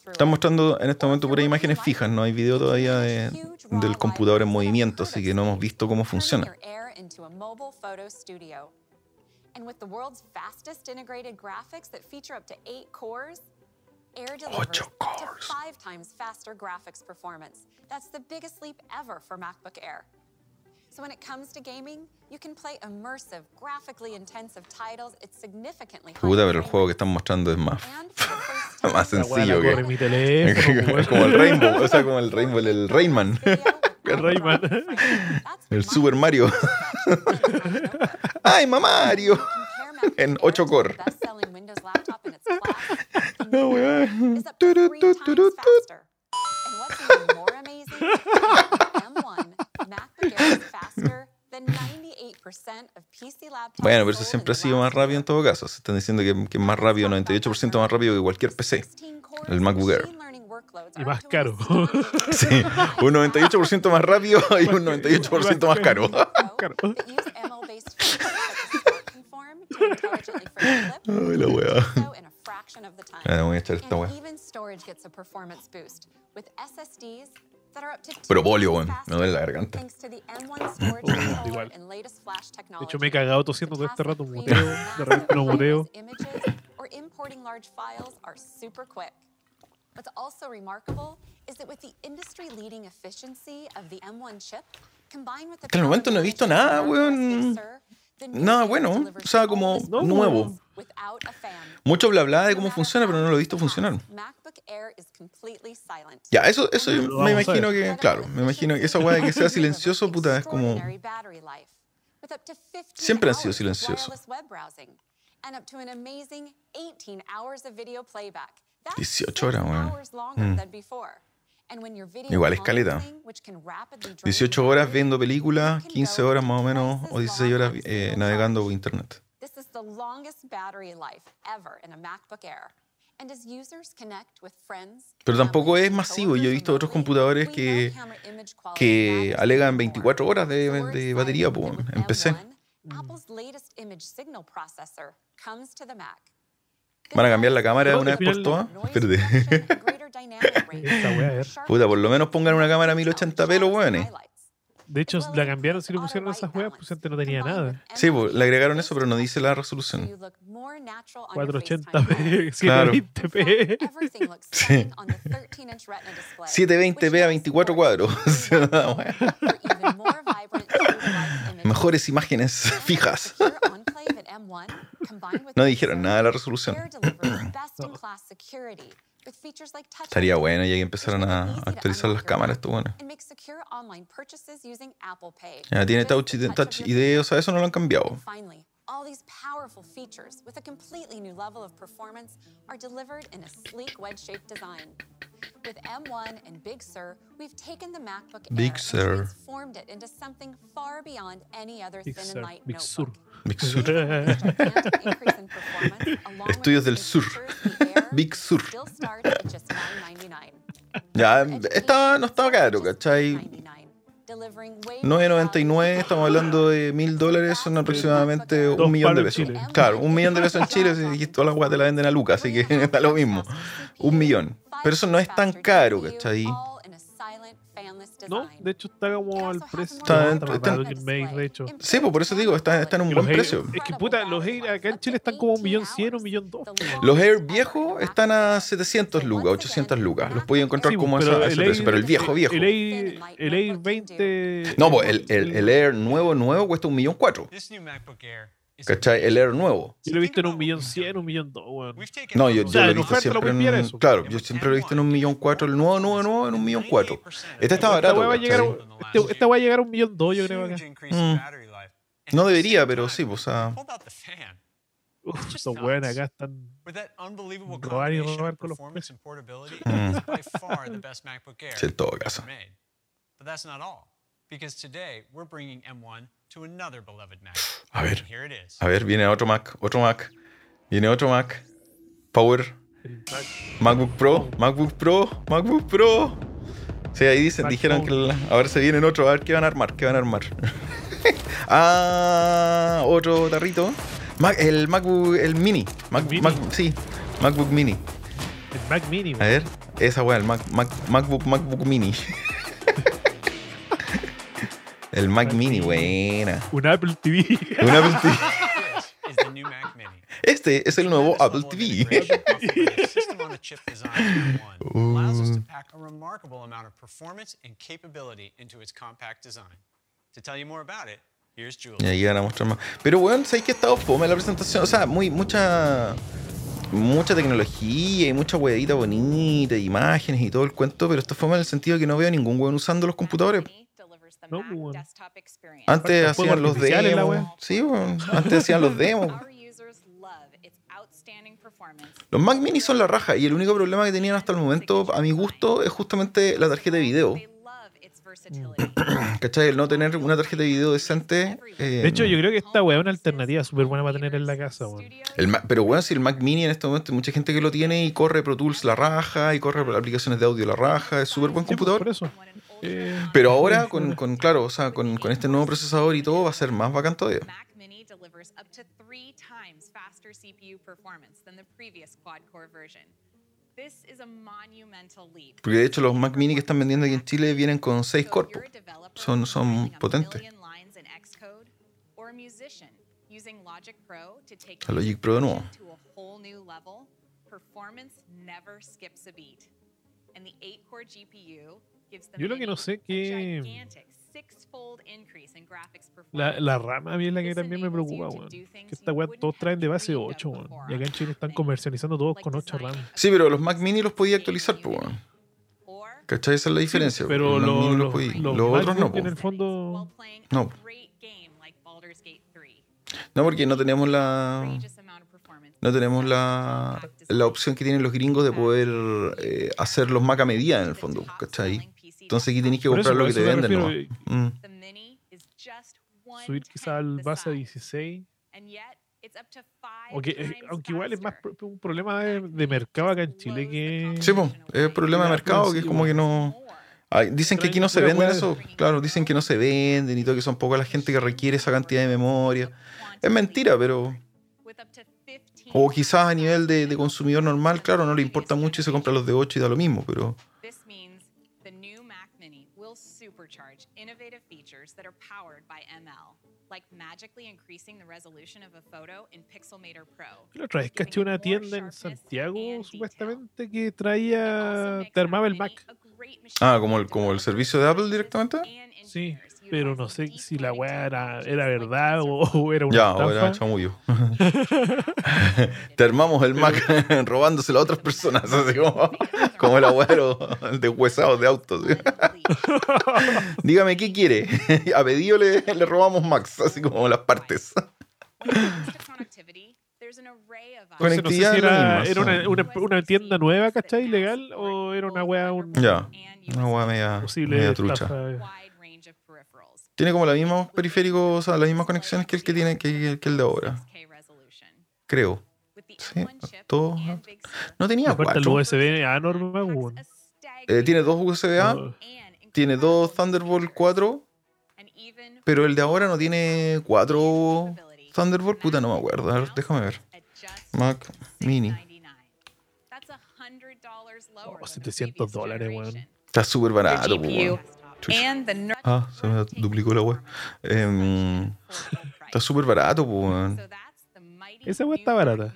Están mostrando en este momento puras imágenes fijas, no hay video todavía de, del computador en movimiento, así que no hemos visto cómo funciona. And with the world's fastest integrated graphics that feature up to 8 cores, Air delivers up to five times faster graphics performance. That's the biggest leap ever for MacBook Air. So when it comes to gaming, you can play immersive, graphically intensive titles. It's significantly Puta, pero el juego que están mostrando es más, más sencillo que como el Rainbow, o sea, como el Rainbow, el Rayman. el Rayman. el Super Mario. ¡Ay, Mario! en 8 core. No, weón. Bueno, pero eso siempre ha sido más rápido en todo caso. Se están diciendo que, que es más rápido, 98% más rápido que cualquier PC. El MacBook Air. Y más caro. Sí, un 98% más rápido y un 98% más caro. Ay, la wea. so in a fraction of the time. Ah, voy a echar esta And Propolio, weón. faster Me duele la garganta. thanks to the M1 storage controller Igual. De hecho, me he cagado tosiendo todo este rato. Muteo, de repente no muteo. voluminous images or importing large files are super quick. What's also remarkable is that with the industry-leading efficiency of the M1 chip, combined with the Hasta el momento no he visto nada, weón. Nada bueno. O sea, como No, nuevo. Mucho bla bla de cómo funciona, pero no lo he visto funcionar. Ya, eso, eso me imagino que, claro, me imagino que esa weá de que sea silencioso, puta, es como. Extraordinary battery life, with up to 15 Siempre han sido silenciosos. wireless web browsing, and up to an amazing 18 hours of video playback. That's 18 horas, weón. hours Igual es caleta. conferencing, which can rapidly drain 18 horas viendo películas, can 15 go horas más o menos, o as 16 long horas eh, navegando por internet. Pero tampoco es masivo. Yo he visto otros computadores que, que alegan even more. 24 horas de, de batería en PC. M1, Apple's latest image signal processor comes to the Mac. ¿Van a cambiar la cámara de una vez por todas? Espérate. Puta, por lo menos pongan una cámara 1080p los weones. De hecho, la cambiaron si le pusieron esas weas, pues antes no tenía nada. Sí, pues le agregaron eso, pero no dice la resolución. 480p, Claro. 720p. Sí. 720p a 24 cuadros. Mejores imágenes fijas. No dijeron nada de la resolución. Estaría bueno ya que empezaron a actualizar las cámaras, esto bueno. Ya tiene Touch, touch ID, o sea, eso no lo han cambiado. And finally, all these powerful features with a completely new level of performance are delivered in a sleek wedge-shaped design. With M1 and Big Sur, we've taken the MacBook Air Big and transformed it into something far beyond any other Big thin Sur, and light Big Sur. notebook. Big Sur. Gigantic increase in performance, along with Estudios del Sur. features, the Air Big Sur. still starts at just $9.99. Ya, estaba, no estaba caro, ¿cachai? 9.99, estamos hablando de mil dólares, son aproximadamente Dos un millón de pesos. Chile. Claro, un millón de pesos en Chile, si todas las guas te la venden a Lucas, así que da lo mismo. Un millón. Pero eso no es tan caro, ¿cachai? No, de hecho está como al precio. Está- Está está- de hecho. Sí, pues por eso digo, está, está en un buen Air- precio. Es que puta, los Air acá en Chile están como un millón cien, un millón dos. Los Air viejos están a 700 lucas, 800 lucas. Los podía encontrar Sí, como pero a ese el precio, Air- pero el viejo, viejo. El Air, el Air 20. No, pues el, el, el Air nuevo, nuevo cuesta un millón cuatro. This new MacBook Air is ¿Cachai? El Air nuevo. Yo lo he visto en un millón cien, un millón dos, weón. No, yo, O yo sea, lo he visto lo siempre pillar en... eso. Claro, yo siempre lo he visto en un millón cuatro. El nuevo, nuevo, nuevo en un millón cuatro. Este está Esta barato, weá va a llegar a, este- esta va a llegar a un millón dos, yo creo acá. And No debería, pero sí, pues, o sea... Uf, estos weones acá están. Robar y robar con los portability, Mm. Sí, en todo caso. But that's not all, because today we're bringing M1 A ver. And here it is. A ver, viene otro Mac, otro Mac. Viene otro Mac. Power. MacBook Pro, MacBook Pro, MacBook Pro. Sí, ahí dicen, dijeron que la- ahora se vienen otro, a ver qué van a armar, qué van a armar. ah, otro tarrito. Mac- el MacBook, el mini. Mac- Mini. Mac- sí, MacBook Mini. El Mac Mini, A ver, esa weá, el Mac, Mac- MacBook, MacBook Mini. el Mac Mini, buena. Un Apple TV. Un Apple TV. Este es el nuevo Apple TV. integration offered by the system-on-a-chip design of M1 allows us to pack a remarkable amount of performance and capability into its compact design. To tell you more about it, here's Julie. Y ahí van a mostrar más. Pero weón, ¿sabes que ha estado fome la presentación? O sea, muy, mucha. Mucha tecnología y mucha huevita bonita, imágenes y todo el cuento, pero esto fome en el sentido de que no veo ningún weón usando los computadores. No, pues. Antes hacían los demos. Sí. Antes hacían los demos. Los Mac Mini son la raja y el único problema que tenían hasta el momento, a mi gusto, es justamente la tarjeta de video. ¿Cachai? El no tener una tarjeta de video decente. eh, De hecho, yo creo que esta weá es una alternativa súper buena para tener en la casa, weón. pero bueno, si el Mac Mini en este momento hay mucha gente que lo tiene y corre Pro Tools la raja y corre aplicaciones de audio la raja, es súper buen Sí, pues, computador. por eso. Eh, Pero ahora, con, con claro, o sea, con, con este nuevo procesador y todo, va a ser más bacán todavía. Porque de hecho los Mac Mini que están vendiendo aquí en Chile vienen con 6 So if corpos. Son, son potentes. million lines in Xcode, or a musician using Logic Pro to take A Logic Pro de nuevo. Music to a whole new level, performance never skips a beat. And the 8-core GPU gives the Yo lo que no sé que- gigantic six-fold increase in graphics La, la RAM a mí es la que también me preocupa, weón. Que esta weá todos traen de base 8, weón. Y acá en Chile están comercializando todos con 8 RAM. Sí, pero los Mac Mini los podía actualizar, pues, weón. ¿Cachai? Esa es la diferencia. Pero los los, los los, podía- los los otros no, en el fondo... No. No, porque no tenemos la. No tenemos la, la opción que tienen los gringos de poder eh, hacer los Mac a medida en el fondo, ¿cachai? Entonces aquí tenés que Por eso, comprar lo que te venden, ¿no? refiero, Mm. Subir quizás al base a 16. O que, eh, aunque igual es más pro- un problema de, de mercado acá en Chile que... Sí, pues, es problema de mercado que es como que no. Ay, dicen que aquí no se venden eso. Claro, dicen que no se venden y todo, que son poca la gente que requiere esa cantidad de memoria. Es mentira, pero. O quizás a nivel de, de consumidor normal, claro, no le importa mucho y se compra los de 8 y da lo mismo, pero. Supercharge innovative features that are powered by ML, like magically increasing the resolution of a photo in Pixelmator Pro. La otra vez caché una tienda en Santiago, supuestamente, que traía... Te armaba el Mac. Ah, como el, como el servicio de Apple directamente. Sí, pero no sé si la weá era, era verdad o, o era una Ya, estafa. chamullo. Te armamos el Mac robándoselo a otras personas, así como, como el abuelo de huesados de autos. Dígame qué quiere. A pedido le, le robamos Macs, así como las partes. Entonces, no sé si era, era una, sí. una, una tienda nueva, ¿cachai? Legal, o era una weá, un Ya, una hueá media, posible media estafa. Tiene como los mismos periféricos, o sea, las mismas conexiones que el que tiene que, que el de ahora. Creo. Sí, todo. No tenía falta el cuatro. USB A normal. Eh, tiene dos USB A, No. tiene dos Thunderbolt 4, pero el de ahora no tiene cuatro Thunderbolt. Puta, no me acuerdo. A ver, déjame ver. Mac Mini. Oh, 700 dólares, weón. Está súper barato, weón. Chucha. Ah, se me duplicó la web. Em, está súper barato, weón. Esa weá está barata.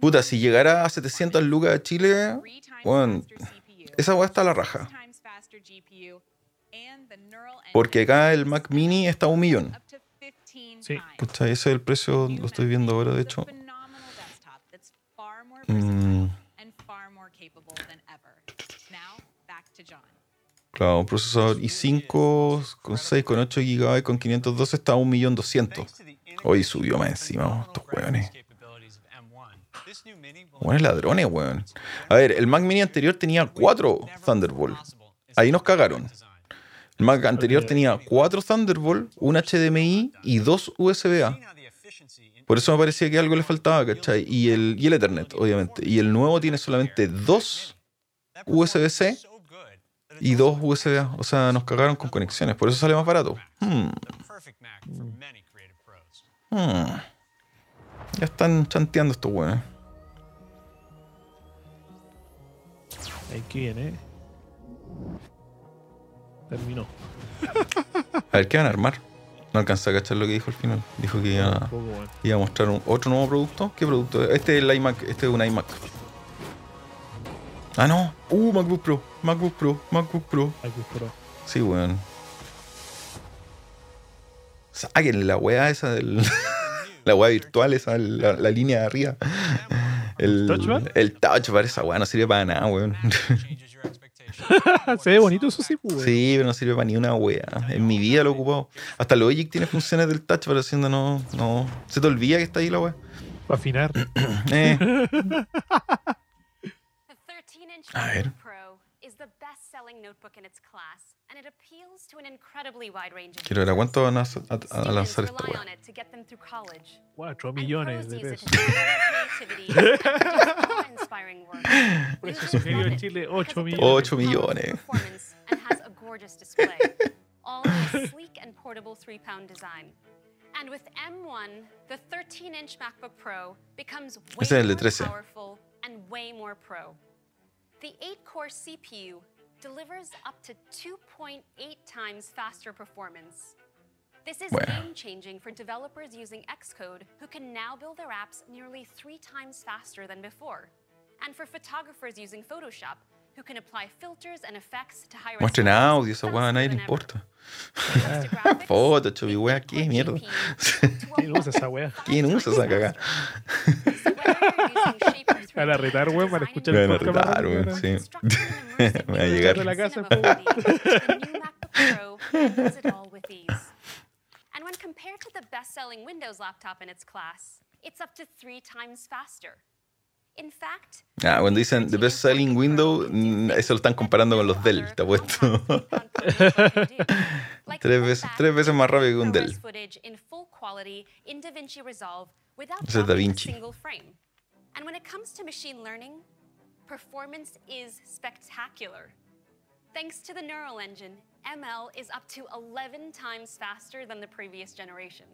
Puta, si llegara a 700 lucas a Chile, bueno, esa weá está a la raja. Porque acá el Mac Mini está a un millón. Sí. Pucha, ese es el precio, lo estoy viendo ahora, de hecho. Mm, claro, un procesador i5 con 6, con 8 GB, con 512 está a 1.200.000. Hoy subió más encima, estos weones. Buenos ladrones, weón. A ver, el Mac Mini anterior tenía 4 Thunderbolt. Ahí nos cagaron. El Mac anterior tenía 4 Thunderbolt, un HDMI y 2 USB-A. Por eso me parecía que algo le faltaba, ¿cachai? Y el, y el Ethernet, obviamente. Y el nuevo tiene solamente 2 USB-C y 2 USB-A. O sea, nos cagaron con conexiones. Por eso sale más barato. Hmm. Hmm. Ya están chanteando estos weones. Ahí que viene. Terminó. A ver, ¿qué van a armar? No alcancé a cachar lo que dijo al final. Dijo que iba, iba a mostrar un- otro nuevo producto. ¿Qué producto? Este es el iMac. Este es un iMac. Ah, no. Uh, MacBook Pro. MacBook Pro. MacBook Pro. MacBook Pro. Sí, weón. Sáquenle la weá esa del. la weá virtual, esa, la, la línea de arriba. El ¿Touch bar? El touch bar, esa weá no sirve para nada, weón. Se ve bonito eso sí, pues, weón. Sí, pero no sirve para ni una wea. En mi vida lo he ocupado. Hasta Logic tiene funciones del touch, pero haciendo no. no. Se te olvida que está ahí la wea. Para afinar. Eh. The 13-inch A ver. Pro is the best best-selling notebook in its class, and it appeals to an incredibly wide range of Quiero ver a cuánto van a, a- a lanzar esta rely weá. on it to get them through college. 4 millones de pesos. Por eso Users sugerio love en Chile because 8 it millones. delivers 8 millones. powerful performance and has a gorgeous display, all in a sleek and portable three-pound design. And with M1, the 13-inch MacBook Pro becomes way Ese es el de more 13. powerful and way more pro. The 8-core CPU delivers up to 2.8 times faster performance. This is Bueno. game-changing for developers using Xcode who can now build their apps nearly three times faster than before. And for photographers using Photoshop who can apply filters and effects to high Muestren audio, esa weá a nadie le importa. Photoshop y weá, qué mierda. ¿Quién usa esa weá? ¿Quién usa esa cagada? Van a retar, weón, para escuchar Me el van a podcast más retar, rápido, weón, ¿no? sí. Me va a llegar. de la casa, Cinema 4D, the new MacBook Pro handles it all with ease. And when compared to the best-selling Windows laptop in its class, it's up to three times faster. In fact, Ah, cuando dicen The Best Selling Window, mm, eso lo están comparando con los Dell, te apuesto. tres, veces, tres veces más rápido que un Dell. ProRes footage in full quality in DaVinci Resolve without Ese es dropping a DaVinci. single frame. And when it comes to machine learning, performance is spectacular. Thanks to the Neural Engine, ML is up to 11 times faster than the previous generation.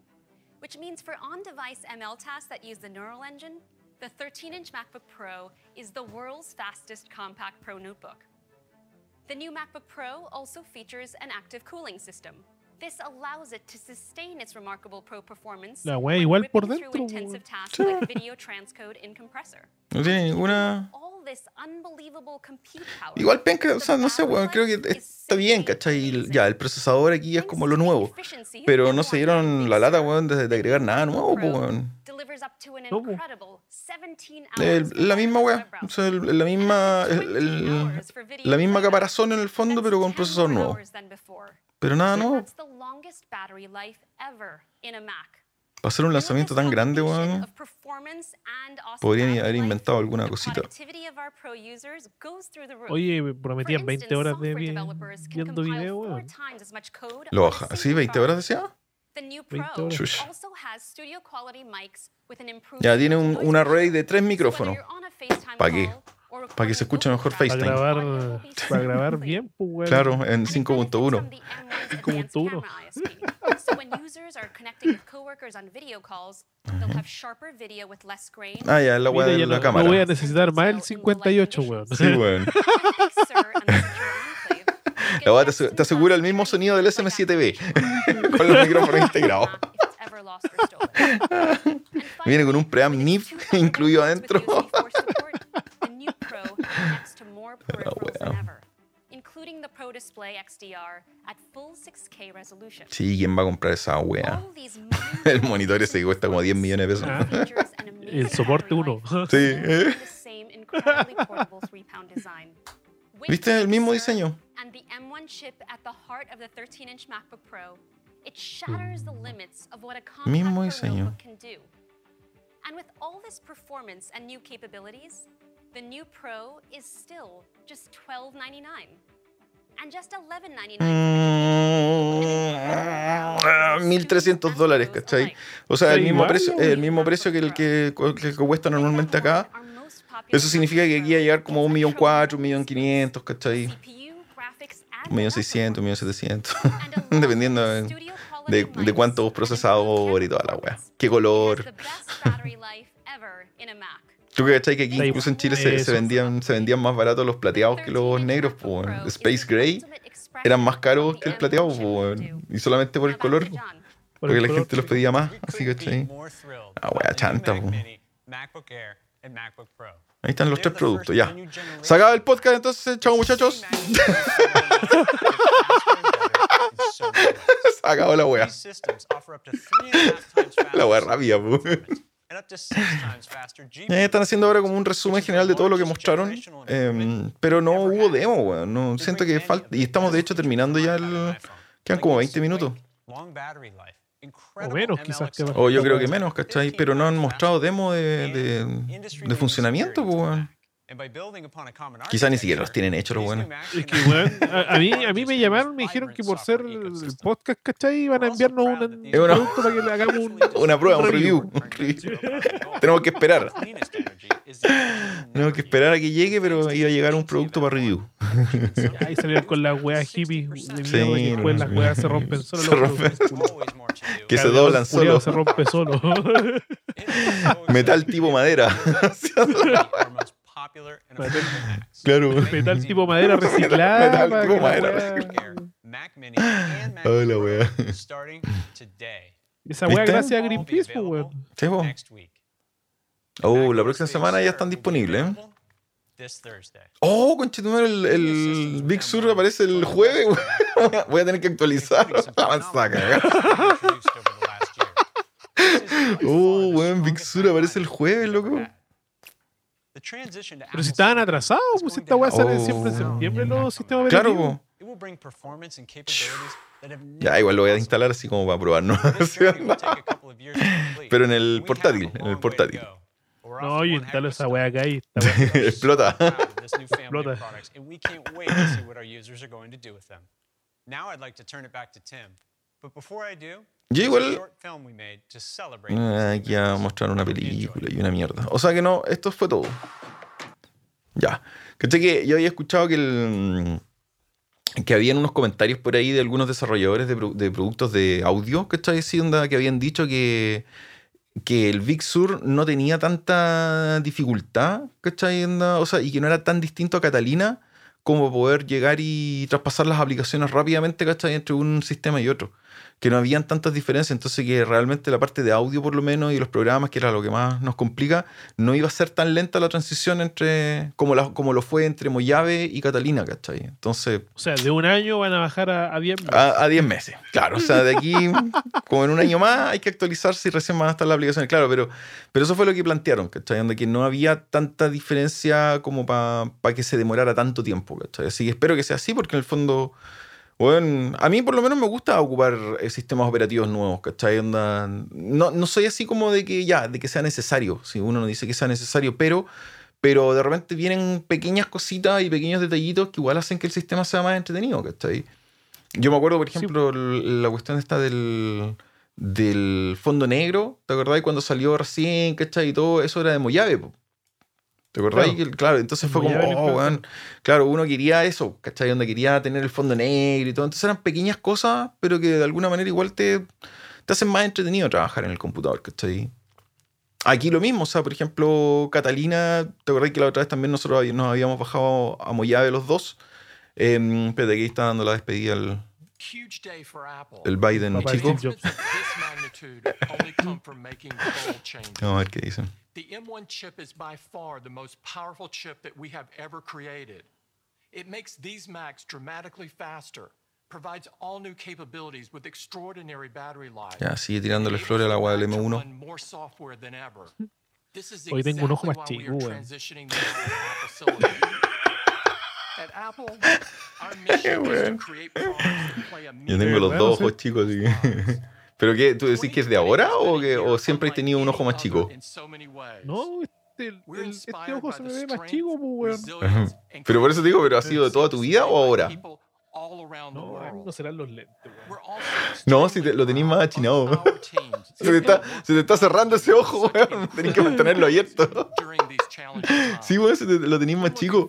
Which means for on-device ML tasks that use the Neural Engine, the 13-inch MacBook Pro is the world's fastest compact Pro notebook. The new MacBook Pro also features an active cooling system. This allows it to sustain its remarkable pro performance La wea when igual por ripping dentro, through intensive tasks like video transcode in compressor. No tiene ninguna. Igual penca, o sea, no sé, weón, creo que está bien, ¿cachai? Ya, el procesador aquí es como lo nuevo. Pero no se dieron la lata, weón, de, de agregar nada nuevo, weón. 17 El- la misma weá, o sea, el- la misma, el- el- la misma caparazón en el fondo, pero con procesador nuevo. Pero nada nuevo. Para hacer un lanzamiento tan grande, weón, podrían haber inventado alguna cosita. Oye, me prometían For 20 instance, horas de vi- viendo video, four weón. times as much code Lo baja. ¿Sí? single ¿20 horas decía? The new 20 Pro horas. Ya tiene un, un array de tres micrófonos. ¿Para qué? Para que se escuche mejor Para FaceTime. grabar, para grabar bien, pues, weón. Claro, en 5.1. 5.1. So when users are connecting with coworkers on video calls, they'll have sharper video with less grain. Ah, ya, la weá de la no, cámara. no voy a necesitar más el 58, weón. Sí, weón. La weá te, te asegura el mismo sonido del SM7B con los micrófonos integrados. Viene con un preamp NIF incluido adentro. The Pro connects to more oh, peripherals than ever, including the Pro Display XDR at full 6K resolution. Sí, ¿quién va a comprar esa weá? El monitor ese que cuesta como 10 millones de pesos. features El soporte 1. Sí, same incredibly portable three-pound design. ¿Viste el mismo diseño? and the M1 chip at the heart of the 13-inch MacBook Pro, it shatters the limits of what a compact Mismo diseño. notebook can do. And with all this performance and new capabilities, the new Pro is still just $12.99. And just $11.99 Mm, 1300 dólares, ¿cachai? O sea, el mismo precio, el mismo precio que el que, que cuesta normalmente acá. Eso significa que aquí va a llegar como 1.400.000, 1.500.000, ¿cachai? 1.600.000, 1.700.000, dependiendo de, de, de cuántos procesadores y toda la weá. ¿Qué color? ¿Tú que que aquí incluso en. Chile se, se vendían, se vendían más baratos los plateados que los negros? Weón. Space Gray eran más caros que el plateado, y solamente por el color, Por porque el la color. gente los pedía más, así que ¿cachai? Ah, wea chanta, Mac po. Mini, MacBook Air, and MacBook Pro. Ahí están los tres the productos, ya. Se acaba el podcast, entonces, chao muchachos. Se acabó la wea. These systems offer up to three and a half times faster La wea rápida, pues. Eh, Están haciendo ahora como un resumen general de todo lo que mostraron, em, pero no hubo demo, weón. No, siento que falta. Y estamos de hecho terminando ya el. Quedan como 20 minutos. O menos, quizás. Que O yo creo que menos, ¿cachai? Pero no han mostrado demo de, de, de funcionamiento, pues, weón. Quizá ni siquiera los tienen hechos los buenos. Es que, weón, a, a mí, a mí me llamaron, me dijeron que por ser el, podcast, ¿cachai? Iban a enviarnos un, producto para que le hagamos un, Una prueba, un review. un review. Tenemos que esperar. Tenemos que esperar a que llegue, pero iba a llegar un producto para review. Ahí salieron con las weas hippies de Sí, después no, las weas se rompen solo. Se rompen. Que se doblan solo. se rompe solo. Metal tipo madera. Claro. Metal tipo madera reciclada. Metal tipo madera reciclada. Mac Mini and Mac Hola, Pro wea. starting today. Esa wea gracias a Greenpeace, pues, weón. Sí, po. Oh, la próxima semana ya están disponibles. ¿eh? Oh, conchetumare, el, el Big Sur aparece el jueves. Voy a tener que actualizar la manzaca. Oh, weón, Big Sur aparece el jueves, loco. Pero si estaban atrasados, pues esta wea sale Oh. siempre en septiembre los sistemas Claro, operativos. have Ya, igual lo voy a instalar así como para probar, ¿no? Pero en el portátil, en el portátil. No, yo instalo esa wea acá y esta wea. Explota. Explota. Now I'd like to turn it back to Tim. But before I do, Yo igual- celebrate Ah, Aquí a mostrar una película y una mierda. O sea que no, esto fue todo. Ya. ¿Cachai que yo había escuchado que el. Que habían unos comentarios por ahí de algunos desarrolladores de, de productos de audio, ¿cachai? Onda, que habían dicho que, que el Big Sur no tenía tanta dificultad, ¿cachai? O sea, y que no era tan distinto a Catalina como poder llegar y traspasar las aplicaciones rápidamente, ¿cachai? Entre un sistema y otro. Que no habían tantas diferencias, entonces que realmente la parte de audio por lo menos y los programas, que era lo que más nos complica, no iba a ser tan lenta la transición entre como, la- como lo fue entre Mojave y Catalina, ¿cachai? Entonces, O sea, de un año van a bajar a, a 10 meses. a, a 10 meses. Claro, o sea, de aquí, como en un año más, hay que actualizarse y recién van a estar las aplicaciones. Claro, pero, pero eso fue lo que plantearon, ¿cachai? Donde que no había tanta diferencia como para que se demorara tanto tiempo, ¿cachai? Así que espero que sea así, porque en el fondo, bueno, a mí por lo menos me gusta ocupar eh, sistemas operativos nuevos, ¿cachai? Onda, no, no soy así como de que ya, de que sea necesario, si uno no dice que sea necesario, pero pero de repente vienen pequeñas cositas y pequeños detallitos que igual hacen que el sistema sea más entretenido, ¿cachai? Yo me acuerdo, por ejemplo, la cuestión esta del, del fondo negro, ¿te acordás cuando salió recién, ¿cachai? Y todo eso era de Mojave, po. ¿Te acordás? Claro. Que, claro, entonces fue como, oh, weón. Claro, uno quería eso, ¿cachai? Donde quería tener el fondo negro y todo. Entonces eran pequeñas cosas, pero que de alguna manera igual te, te hacen más entretenido trabajar en el computador, ¿cachai? Aquí lo mismo, o sea, por ejemplo, Catalina, ¿te acordás que la otra vez también nosotros nos habíamos bajado a Mojave los dos? Eh, espérate, aquí está dando la despedida el, Huge day for Apple. el Biden Papá chico. Vamos a ver qué dicen. The M1 chip is by far the most powerful chip that we have ever created. It makes these Macs dramatically faster, provides all new capabilities with extraordinary battery life. Ya, sigue tirándole flores al agua del M1. more software than ever. This is Hoy tengo un ojo exactly más chico, are eh. transitioning to Apple Silicon. At Apple, our mission is to create products that play a Yo tengo los dos sí. ojos chicos, así que- ¿Pero qué? ¿Tú decís que es de ahora o, que, o siempre has tenido un ojo más chico? No, este, el- el- este ojo se me ve más chico, pues, weón. Pero por eso te digo, ¿pero ha sido de toda tu vida o ahora? No, no serán los lentes, weón. No, si te- lo tenéis más achinado. Se te, está, se te está cerrando ese ojo, weón. Tenés que mantenerlo abierto. Sí, weón, se te- lo tenéis más chico.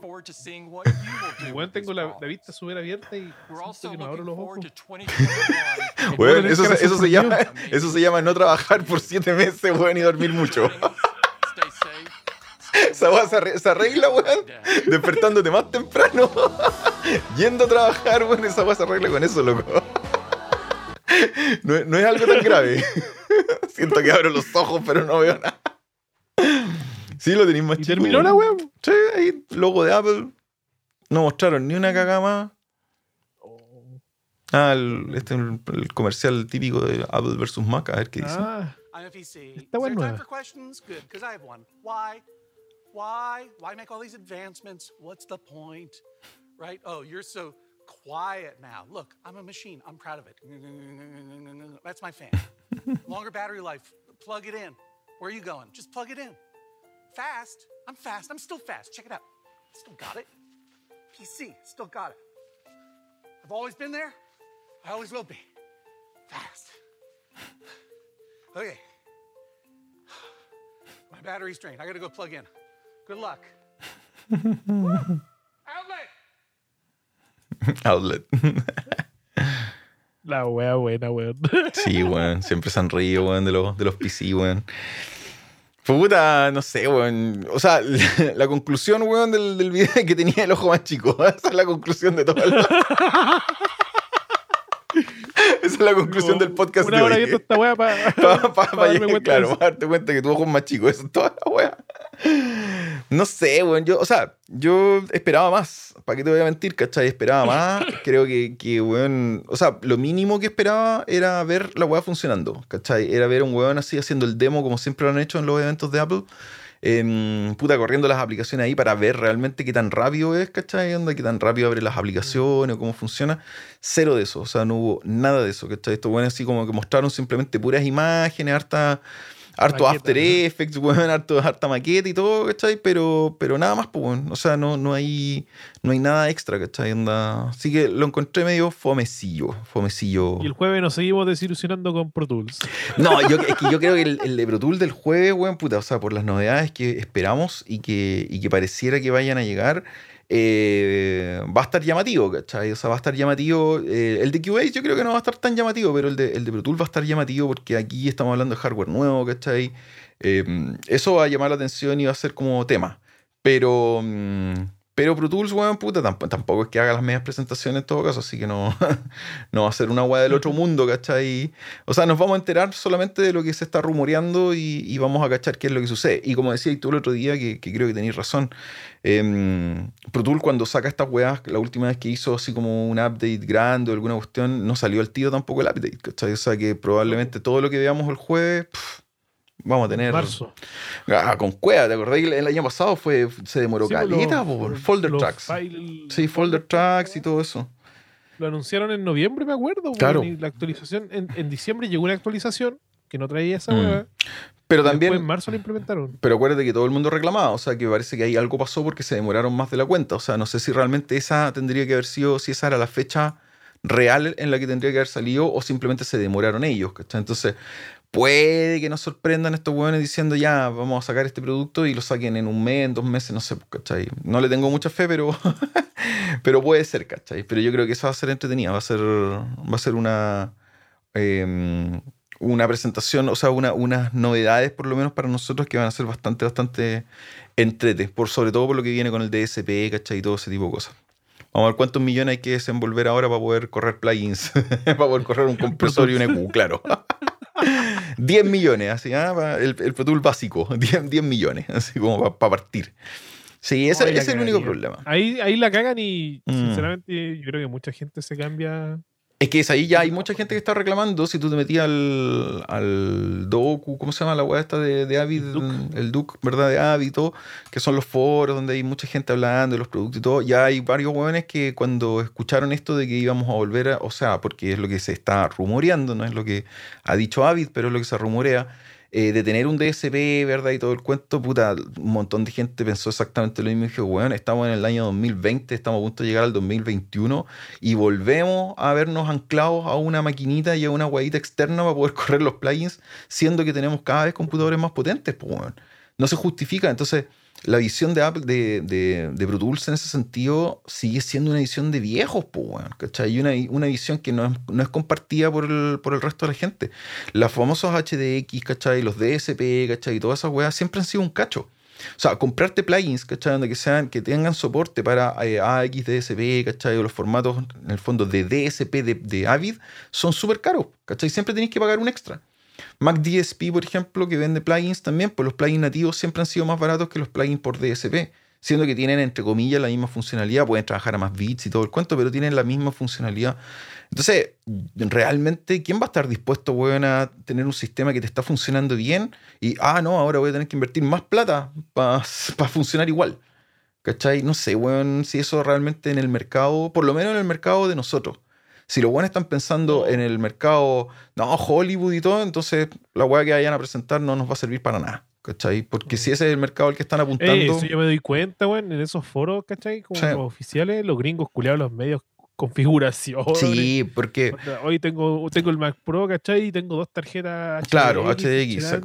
Weón, tengo la, la vista súper abierta y siento que no abro los ojos. Weón, tenés eso, se- eso, se llama, eso se llama no trabajar por siete meses, weón, y dormir mucho. Esa weá se, arre- se arregla, weón, despertándote más temprano, yendo a trabajar, weón, esa weá se arregla con eso, loco. No, es- no es algo tan grave. Siento que abro los ojos, pero no veo nada. Sí, lo tenéis más ¿Y chico. terminó la weón. Sí, ahí, logo de Apple. No mostraron ni una cagada más. Ah, el, este es el, el comercial típico de Apple versus Mac, a ver qué dice. Ah, I'm FEC. Está Is there bueno. time for questions? Good, because I have one. Why? Why? Why make all these advancements? What's the point? Right? Oh, you're so quiet now. Look, I'm a machine. I'm proud of it. That's my fan. Longer battery life. Plug it in. Where are you going? Just plug it in. Fast. I'm fast. I'm still fast. Check it out. Still got it. PC, still got it. I've always been there. I always will be. Fast. Okay. My battery's drained. I gotta go plug in. Good luck. Outlet. Outlet. La wea buena, weón. Sí, weón. Siempre se han weón, de los, de los PC, weón. Puta, no sé, weón. O sea, la, la conclusión, weón, del, del video es que tenía el ojo más chico. Esa es la conclusión de todo. El... Esa es la conclusión del podcast Una de hora hoy. viendo esta wea para Pa- pa- pa- darme cuenta de claro, para darte cuenta que tu ojo es más chico. Eso es toda la wea. No sé, weón. Yo, o sea, yo esperaba más. ¿Para qué te voy a mentir, cachai? Esperaba más. Creo que, que, weón. O sea, lo mínimo que esperaba era ver la weá funcionando, cachai? Era ver un weón así haciendo el demo como siempre lo han hecho en los eventos de Apple. em, puta, corriendo las aplicaciones ahí para ver realmente qué tan rápido es, ¿cachai? Onda, qué tan rápido abre las aplicaciones o cómo funciona. Cero de eso, o sea, no hubo nada de eso, ¿cachai? Esto, bueno, así como que mostraron simplemente puras imágenes, harta, harto Maqueta, After ¿no? Effects, weón, harto, harta maqueta y todo, ¿cachai? Pero, pero nada más, pues, weón. O sea, no, no, hay, no hay nada extra, ¿cachai? Onda... Así que lo encontré medio fomecillo, fomecillo. Y el jueves nos seguimos desilusionando con Pro Tools. No, yo, es que yo creo que el, el de Pro Tool del jueves, weón, puta, o sea, por las novedades que esperamos y que, y que pareciera que vayan a llegar, eh, va a estar llamativo, ¿cachai? O sea, va a estar llamativo. eh, el de Cubase yo creo que no va a estar tan llamativo, pero el de, el de Pro Tool va a estar llamativo porque aquí estamos hablando de hardware nuevo, ¿cachai? Eh, eso va a llamar la atención y va a ser como tema. Pero, mm, pero Pro Tools, weón, puta, tamp- tampoco es que haga las medias presentaciones en todo caso, así que no, no va a ser una weá del otro mundo, ¿cachai? O sea, nos vamos a enterar solamente de lo que se está rumoreando y, y vamos a cachar qué es lo que sucede. Y como decía tú el otro día, que, que creo que tenéis razón, em, Pro Tools cuando saca estas weas, la última vez que hizo así como un update grande o alguna cuestión, no salió al tiro tampoco el update, ¿cachai? O sea que probablemente todo lo que veamos el jueves... pff, Vamos a tener. Marzo. Ah, con cueva, ¿te acordás? que El, año pasado fue, se demoró Sí, pues, caleta, los- po, los- folder tracks. file- Sí, folder tracks y todo eso. Lo anunciaron en noviembre, me acuerdo. Claro. y la actualización, en, en diciembre llegó una actualización que no traía esa Mm. hueá. Pero también. en marzo la implementaron. Pero acuérdate que todo el mundo reclamaba, o sea que parece que ahí algo pasó porque se demoraron más de la cuenta. O sea, no sé si realmente esa tendría que haber sido, si esa era la fecha real en la que tendría que haber salido o simplemente se demoraron ellos, ¿cachai? Entonces, puede que nos sorprendan estos hueones diciendo ya, vamos a sacar este producto y lo saquen en un mes, en dos meses, no sé, ¿cachai? No le tengo mucha fe, pero, pero puede ser, ¿cachai? Pero yo creo que eso va a ser entretenida, va a ser, va a ser una... em, una presentación, o sea, una, unas novedades por lo menos para nosotros que van a ser bastante, bastante entrete, por, sobre todo por lo que viene con el DSP, ¿cachai? Y todo ese tipo de cosas. Vamos a ver cuántos millones hay que desenvolver ahora para poder correr plugins, para poder correr un compresor y un EQ, claro. 10 millones, así, ¿ah? Pa- el, el Pro Tool básico, 10, 10 millones, así como para partir. Sí, ese, la ese es el único problema. Ahí, ahí la cagan y Mm. sinceramente yo creo que mucha gente se cambia. Es que es ahí ya hay mucha gente que está reclamando. Si tú te metías al, al docu, ¿cómo se llama la weá esta de, de Avid? El Duc, ¿verdad? De Avid y todo, que son los foros donde hay mucha gente hablando de los productos y todo. Ya hay varios weones que cuando escucharon esto de que íbamos a volver a, o sea, porque es lo que se está rumoreando, no es lo que ha dicho Avid, pero es lo que se rumorea. Eh, de tener un DSP, ¿verdad? Y todo el cuento, puta, un montón de gente pensó exactamente lo mismo y dijo, weón, estamos en el año 2020, estamos a punto de llegar al 2021 y volvemos a vernos anclados a una maquinita y a una guayita externa para poder correr los plugins, siendo que tenemos cada vez computadores más potentes, pues, weón. No se justifica. Entonces, la visión de Apple, de, de, de Pro Tools en ese sentido, sigue siendo una visión de viejos, pues, ¿cachai? Y una, una visión que no es, no es compartida por el, por el resto de la gente. Los famosos HDX, ¿cachai? Los DSP, ¿cachai? Y todas esas weas siempre han sido un cacho. O sea, comprarte plugins, ¿cachai? Donde que, sean, que tengan soporte para eh, AX, DSP, ¿cachai? O los formatos, en el fondo, de DSP de, de Avid, son súper caros, ¿cachai? Siempre tenéis que pagar un extra. Mac DSP, por ejemplo, que vende plugins también, pues los plugins nativos siempre han sido más baratos que los plugins por DSP, siendo que tienen, entre comillas, la misma funcionalidad, pueden trabajar a más bits y todo el cuento, pero tienen la misma funcionalidad. Entonces, realmente, ¿quién va a estar dispuesto, weón, a tener un sistema que te está funcionando bien y, ah, no, ahora voy a tener que invertir más plata para funcionar igual? ¿Cachai? No sé, weón, si eso realmente en el mercado, por lo menos en el mercado de nosotros. Si los buenos están pensando en el mercado, no, Hollywood y todo, entonces la weá que vayan a presentar no nos va a servir para nada. ¿cachai? Porque si ese es el mercado al que están apuntando. Eh, eso yo me doy cuenta, weón, en esos foros, ¿cachai? Como los oficiales, los gringos culiados, los medios configuración. Sí, porque. Hoy tengo, tengo el Mac Pro, ¿cachai? Y tengo dos tarjetas Claro, HDX.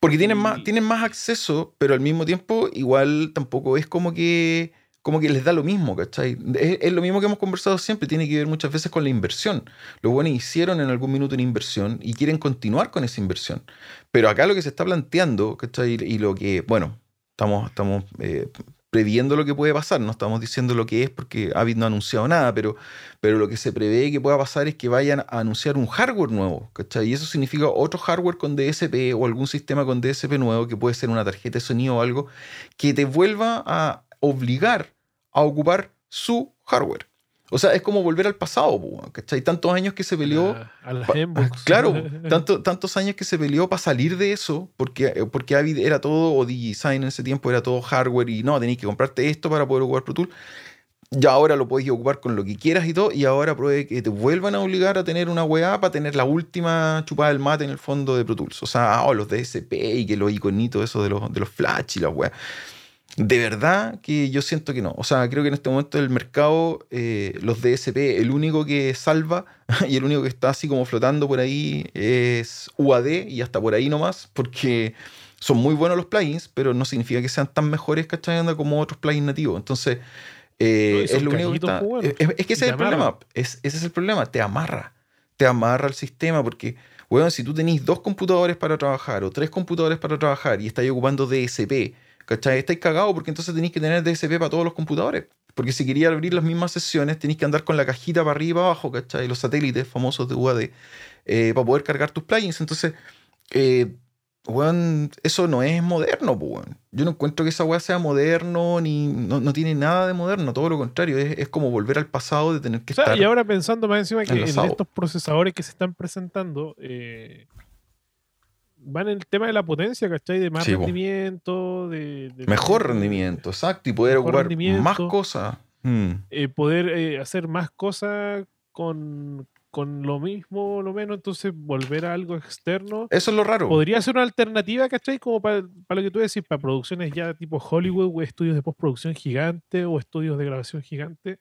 Porque tienen más, tienen más acceso, pero al mismo tiempo, igual tampoco es como que como que les da lo mismo, ¿cachai? Es, lo mismo que hemos conversado siempre, tiene que ver muchas veces con la inversión. Los buenos hicieron en algún minuto una inversión y quieren continuar con esa inversión. Pero acá lo que se está planteando, ¿cachai? Y lo que, bueno, estamos, estamos eh, previendo lo que puede pasar, no estamos diciendo lo que es porque Avid no ha anunciado nada, pero, pero lo que se prevé que pueda pasar es que vayan a anunciar un hardware nuevo, ¿cachai? Y eso significa otro hardware con DSP o algún sistema con DSP nuevo, que puede ser una tarjeta de sonido o algo, que te vuelva a obligar a ocupar su hardware. O sea, es como volver al pasado, ¿cachai? Tantos años que se peleó. A, a Claro, tanto, tantos años que se peleó para salir de eso, porque, eh, porque Avid era todo, o DigiSign en ese tiempo era todo hardware y no, tenéis que comprarte esto para poder ocupar Pro Tools. Ya ahora lo podéis ocupar con lo que quieras y todo, y ahora puede que te vuelvan a obligar a tener una weá para tener la última chupada del mate en el fondo de Pro Tools. O sea, oh, los DSP y que los iconitos, eso de los, de los flash y las weas. De verdad que yo siento que no. O sea, creo que en este momento del mercado, eh, los DSP, el único que salva y el único que está así como flotando por ahí es UAD y hasta por ahí nomás, porque son muy buenos los plugins, pero no significa que sean tan mejores, ¿cachai? como otros plugins nativos. Entonces, eh, es lo único que está. Es, que ese es el problema. ese es el problema. Te amarra. Te amarra el sistema porque. Bueno, si tú tenés dos computadores para trabajar o tres computadores para trabajar y estás ocupando DSP ¿Cachai? Estáis cagados porque entonces tenéis que tener DSP para todos los computadores. Porque si quería abrir las mismas sesiones, tenéis que andar con la cajita para arriba y para abajo, ¿cachai? Los satélites famosos de UAD, eh, para poder cargar tus plugins. Entonces, eh, eso no es moderno, pues, Yo no encuentro que esa weá sea moderno, ni no, tiene nada de moderno, todo lo contrario, es, como volver al pasado de tener que estar. Y ahora pensando más encima que en estos procesadores que se están presentando, eh, van en el tema de la potencia, ¿cachai? De más rendimiento, de, Mejor rendimiento, exacto, y poder ocupar más cosas. Mm. Eh, poder eh, hacer más cosas con, lo mismo, lo menos, entonces volver a algo externo. Eso es lo raro. Podría ser una alternativa, ¿cachai? Como para, lo que tú decís, para producciones ya tipo Hollywood, o estudios de postproducción gigante, o estudios de grabación gigante.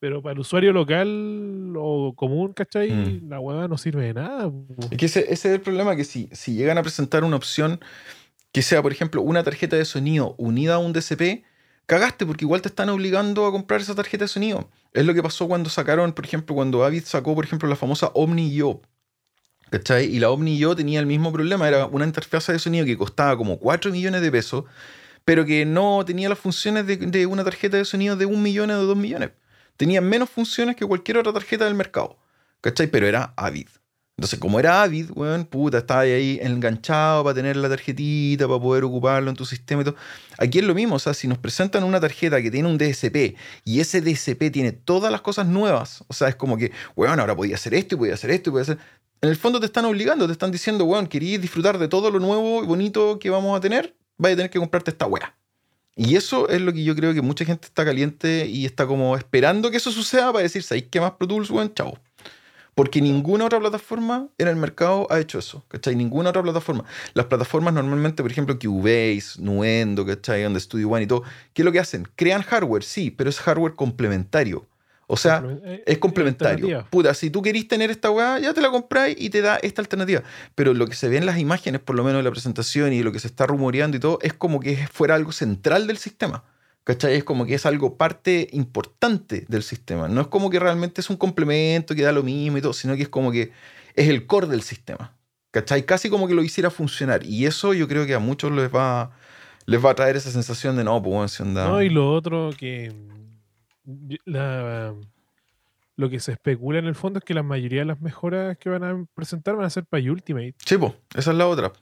Pero para el usuario local o común, ¿cachai? Mm. La hueá no sirve de nada. Es que ese, es el problema, que si, si llegan a presentar una opción que sea, por ejemplo, una tarjeta de sonido unida a un DCP, cagaste porque igual te están obligando a comprar esa tarjeta de sonido. Es lo que pasó cuando sacaron, por ejemplo, cuando Avid sacó, por ejemplo, la famosa Omni Yo. ¿Cachai? Y la Omni Yo tenía el mismo problema, era una interfaz de sonido que costaba como 4 millones de pesos, pero que no tenía las funciones de, de una tarjeta de sonido de 1 millón o de 2 millones tenía menos funciones que cualquier otra tarjeta del mercado. ¿Cachai? Pero era Avid. Entonces, como era Avid, weón, puta, estaba ahí enganchado para tener la tarjetita, para poder ocuparlo en tu sistema y todo. Aquí es lo mismo, o sea, si nos presentan una tarjeta que tiene un DSP y ese DSP tiene todas las cosas nuevas, o sea, es como que, weón, ahora podía hacer esto y podía hacer esto y podía hacer. En el fondo te están obligando, te están diciendo, weón, querías disfrutar de todo lo nuevo y bonito que vamos a tener, vais a tener que comprarte esta weá. Y eso es lo que yo creo que mucha gente está caliente y está como esperando que eso suceda para decir, ¿sabéis qué más Pro Tools, weón? Chao. Porque ninguna otra plataforma en el mercado ha hecho eso, ¿cachai? Ninguna otra plataforma. Las plataformas normalmente, por ejemplo, Cubase, Nuendo, ¿cachai? Donde Studio One y todo, ¿qué es lo que hacen? Crean hardware, sí, pero es hardware complementario. O sea, eh, es complementario. Puta, si tú querís tener esta weá, ya te la compráis y te da esta alternativa. Pero lo que se ve en las imágenes, por lo menos en la presentación y lo que se está rumoreando y todo, es como que fuera algo central del sistema. ¿Cachai? Es como que es algo parte importante del sistema. No es como que realmente es un complemento que da lo mismo y todo, sino que es como que es el core del sistema. ¿Cachai? Casi como que lo hiciera funcionar. Y eso yo creo que a muchos les va, les va a traer esa sensación de no, pues, si No, y lo otro que lo que se especula en el fondo es que la mayoría de las mejoras que van a presentar van a ser para Ultimate. Sí, esa es la otra.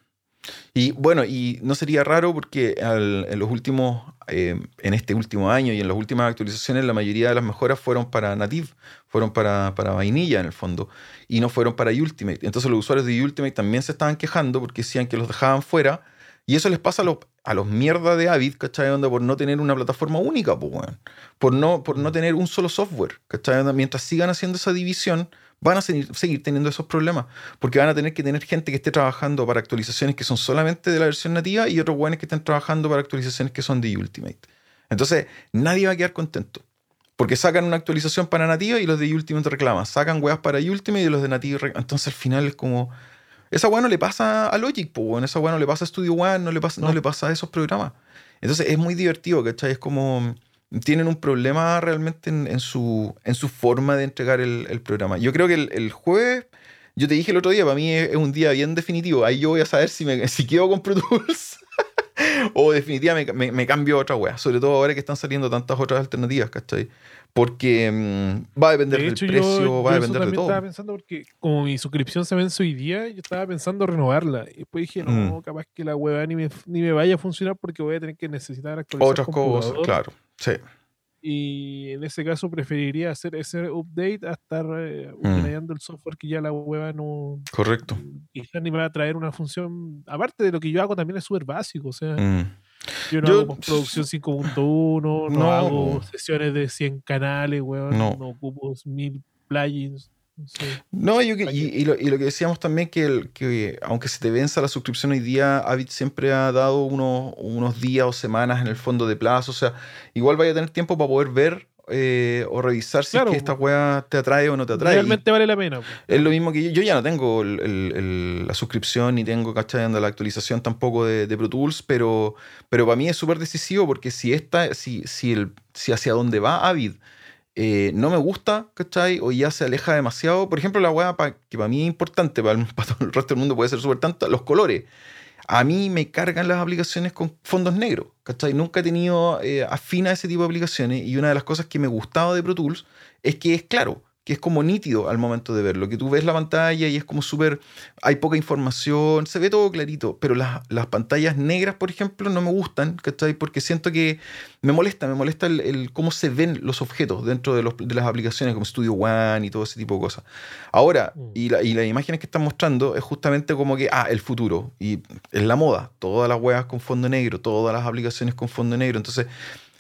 Y bueno, y no sería raro porque en los últimos, eh, en este último año y en las últimas actualizaciones, la mayoría de las mejoras fueron para Native, fueron para, para vainilla en el fondo, y no fueron para Ultimate. Entonces los usuarios de Ultimate también se estaban quejando porque decían que los dejaban fuera y eso les pasa a los, a los mierdas de Avid, ¿cachai? Onda por no tener una plataforma única, Por no, por no tener un solo software, ¿cachai? Mientras sigan haciendo esa división, van a seguir, seguir teniendo esos problemas, porque van a tener que tener gente que esté trabajando para actualizaciones que son solamente de la versión nativa y otros buenos que estén trabajando para actualizaciones que son de Ultimate. Entonces, nadie va a quedar contento. Porque sacan una actualización para nativa y los de Ultimate reclaman. Sacan weas para Ultimate y los de nativa reclaman. Entonces al final es como. Esa wea no le pasa a Logic, po, esa wea no le pasa a Studio One, no le pasa, no. le pasa a esos programas. Entonces es muy divertido, ¿cachai? Es como. Tienen un problema realmente en, su, en su forma de entregar el, programa. Yo creo que el, jueves. Yo te dije el otro día, para mí es, un día bien definitivo. Ahí yo voy a saber si, me, si quedo con Pro Tools o definitivamente me, cambio a otra wea. Sobre todo ahora que están saliendo tantas otras alternativas, ¿cachai? Porque mm, va a depender del precio, va a depender de todo. estaba pensando porque como mi suscripción se vence hoy día, yo estaba pensando renovarla. Y después dije, no, mm. capaz que la web ni me, ni me vaya a funcionar porque voy a tener que necesitar actualizar Otras cosas, claro. Sí. Y en ese caso preferiría hacer ese update a estar eh, mm. el software que ya la web no. Correcto. Quizás ni me va a traer una función. Aparte de lo que yo hago, también es súper básico. O sea, mm. Yo no hago producción 5.1, no, hago sesiones de 100 canales, weón. No, ocupo mil plugins. No, y, lo, que decíamos también que, que aunque se te venza la suscripción hoy día, Avid siempre ha dado unos, unos días o semanas en el fondo de plazo. O sea, igual vaya a tener tiempo para poder ver eh, o revisar si es que esta weá te atrae o no te atrae. Realmente vale la pena. Es lo mismo que yo, yo ya no tengo la suscripción ni tengo, ¿cachai? la actualización tampoco de, Pro Tools, pero, pero para mí es súper decisivo porque si, esta, si, si, el, si hacia dónde va Avid eh, no me gusta, ¿cachai? O ya se aleja demasiado. Por ejemplo, la weá que para mí es importante, para, todo el resto del mundo puede ser súper tanto, los colores. A mí me cargan las aplicaciones con fondos negros, ¿cachai? Nunca he tenido eh, afina a ese tipo de aplicaciones y una de las cosas que me gustaba de Pro Tools es que es claro que es como nítido al momento de verlo, que tú ves la pantalla y es como súper, hay poca información, se ve todo clarito, pero las, las, pantallas negras, por ejemplo, no me gustan, ¿cachai? Porque siento que me molesta, me molesta el, cómo se ven los objetos dentro de, los, de, las aplicaciones como Studio One y todo ese tipo de cosas. Ahora, mm. y, la, y las imágenes que están mostrando es justamente como que, ah, el futuro, y es la moda, todas las weas con fondo negro, todas las aplicaciones con fondo negro, entonces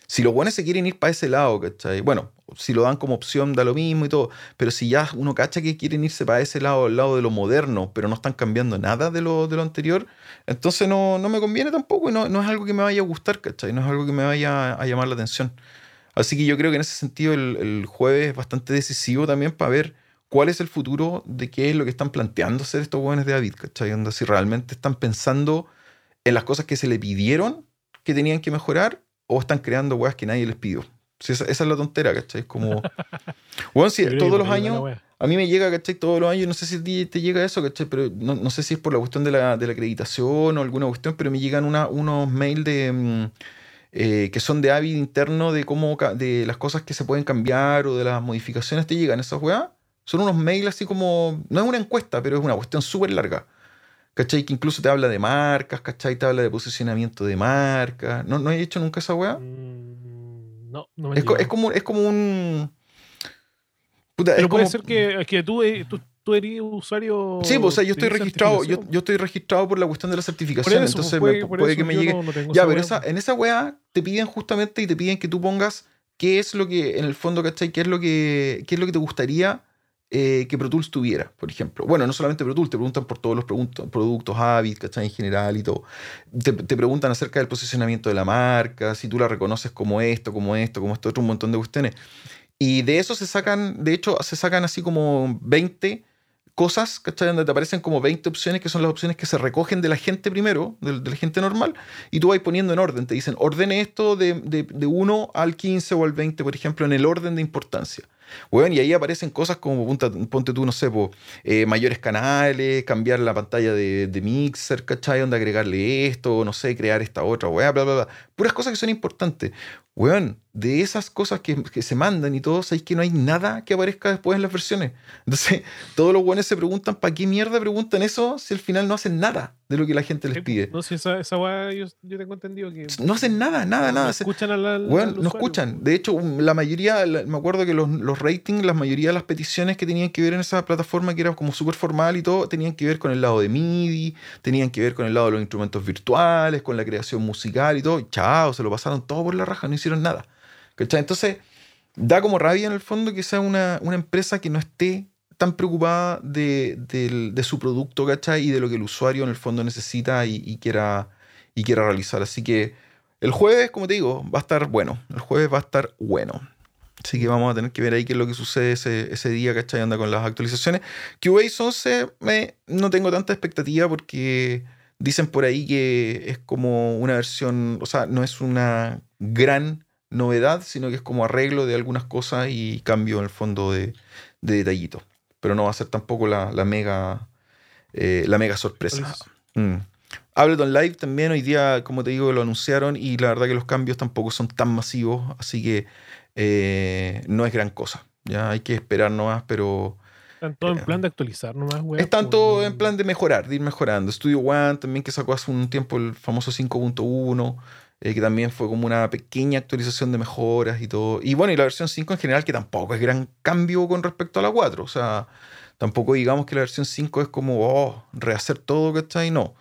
si los buenos se quieren ir para ese lado, ¿cachai? Bueno, si lo dan como opción da lo mismo y todo, pero si ya uno cacha que quieren irse para ese lado, el lado de lo moderno, pero no están cambiando nada de lo, de lo anterior, entonces no, no me conviene tampoco y no, no, es algo que me vaya a gustar, ¿cachai? No es algo que me vaya a, llamar la atención. Así que yo creo que en ese sentido el, el, jueves es bastante decisivo también para ver cuál es el futuro de qué es lo que están planteando hacer estos jóvenes de David, ¿cachai? Onda, si realmente están pensando en las cosas que se le pidieron que tenían que mejorar o están creando weas que nadie les pidió. esa, es la tontera, ¿cachai? Es como. Bueno, si todos los años. A mí me llega, ¿cachai? Todos los años, no sé si te llega eso, ¿cachai? Pero no, no sé si es por la cuestión de la, de la acreditación o alguna cuestión, pero me llegan una, unos mails de. Mm, eh, que son de Avid interno de cómo de las cosas que se pueden cambiar o de las modificaciones te llegan esas weas. Son unos mails así como. No es una encuesta, pero es una cuestión súper larga. ¿Cachai? Que incluso te habla de marcas, ¿cachai? Te habla de posicionamiento de marcas. ¿No, ¿No he hecho nunca esa weá? Mm, no, no me es, es, como, es como un. Pero puede ser que, que tú, eh, tú, tú, eres usuario. Sí, pues, o sea, yo estoy registrado, yo, yo, estoy registrado por la cuestión de la certificación. entonces puede, que me llegue. ya, pero esa, en esa weá te piden justamente y te piden que tú pongas qué es lo que, en el fondo, ¿cachai? ¿Qué es lo que, qué es lo que te gustaría eh, que Pro tuviera, por ejemplo. Bueno, no solamente Pro Tools, te preguntan por todos los productos Avid, ¿cachai? En general y todo. Te, preguntan acerca del posicionamiento de la marca, si tú la reconoces como esto, como esto, como esto, otro, un montón de cuestiones. Y de eso se sacan, de hecho, se sacan así como 20 cosas, ¿cachai? Donde te aparecen como 20 opciones que son las opciones que se recogen de la gente primero, de, la gente normal, y tú vas poniendo en orden. Te dicen, ordene esto de, de, de 1 al 15 o al 20, por ejemplo, en el orden de importancia. Bueno, y ahí aparecen cosas como, ponte tú, no sé, eh, mayores canales, cambiar la pantalla de, de mixer, ¿cachai? Donde agregarle esto, no sé, crear esta otra, weá, bla, bla, bla. Puras cosas que son importantes. Weón, de esas cosas que, que, se mandan y todo, sabéis que no hay nada que aparezca después en las versiones. Entonces, todos los buenos se preguntan, ¿para qué mierda preguntan eso si al final no hacen nada de lo que la gente les pide? No, si esa, esa weá yo, yo, tengo entendido que. No hacen nada, nada, nada. No escuchan a la. no escuchan. De hecho, la mayoría, me acuerdo que los, los ratings, la mayoría de las peticiones que tenían que ver en esa plataforma, que era como súper formal y todo, tenían que ver con el lado de MIDI, tenían que ver con el lado de los instrumentos virtuales, con la creación musical y todo. chao, se lo pasaron todo por la raja, no hicieron nada. Entonces, da como rabia en el fondo que sea una, una empresa que no esté tan preocupada de, de su producto, ¿cachai? Y de lo que el usuario en el fondo necesita y quiera, y quiera realizar. Así que el jueves, como te digo, va a estar bueno. El jueves va a estar bueno. Así que vamos a tener que ver ahí qué es lo que sucede ese, ese día, ¿cachai? Anda con las actualizaciones. Cubase 11 me, no tengo tanta expectativa porque dicen por ahí que es como una versión, o sea, no es una gran novedad, sino que es como arreglo de algunas cosas y cambio en el fondo de, de detallitos. Pero no va a ser tampoco la, la mega, eh, la mega sorpresa. Mm. Ableton Live también hoy día, como te digo, lo anunciaron y la verdad que los cambios tampoco son tan masivos, así que eh, no es gran cosa. Ya hay que esperar nomás, pero Están todos en plan de actualizar nomás, weón. están todos en plan de mejorar, de ir mejorando. Studio One también que sacó hace un tiempo el famoso 5.1, eh, que también fue como una pequeña actualización de mejoras y todo. Y bueno, y la versión 5 en general, que tampoco es gran cambio con respecto a la 4. O sea, tampoco digamos que la versión 5 es como, oh, rehacer todo, ¿cachai? No.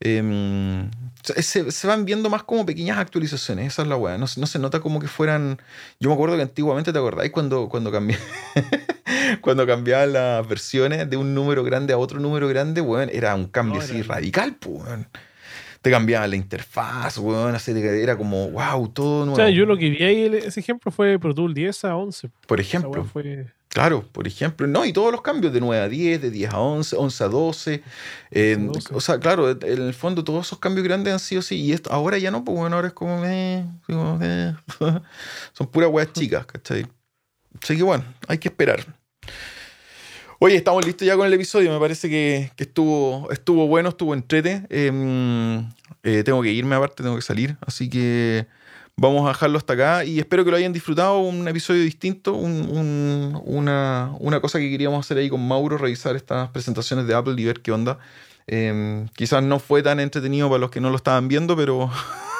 Em, se, van viendo más como pequeñas actualizaciones, esa es la weá. No, se- no se nota como que fueran. Yo me acuerdo que antiguamente, ¿te acordáis cuando, cuando cambié? cuando cambiaban las versiones de un número grande a otro número grande, weón, era un cambio No, así era- radical, pues, weón. Te cambiaban la interfaz, weón, así era como, wow, todo O nuevo. sea, yo lo que vi ahí, ese ejemplo fue Pro Tool 10 a 11. Por ejemplo. fue... Claro, por ejemplo. No, y todos los cambios de 9 a 10, de 10 a 11, 11 a 12. eh, 12. O sea, claro, en el fondo todos esos cambios grandes han sido así. Y esto, ahora ya no, pues bueno, ahora es como... eh, como, eh. Son puras weas chicas, ¿cachai? Así que bueno, hay que esperar. Oye, estamos listos ya con el episodio. Me parece que, que estuvo, estuvo bueno, estuvo entrete. Em, eh, tengo que irme aparte, tengo que salir. Así que vamos a dejarlo hasta acá y espero que lo hayan disfrutado. Un episodio distinto, un- un- una, una cosa que queríamos hacer ahí con Mauro, revisar estas presentaciones de Apple y ver qué onda. Em, quizás no fue tan entretenido para los que no lo estaban viendo, pero,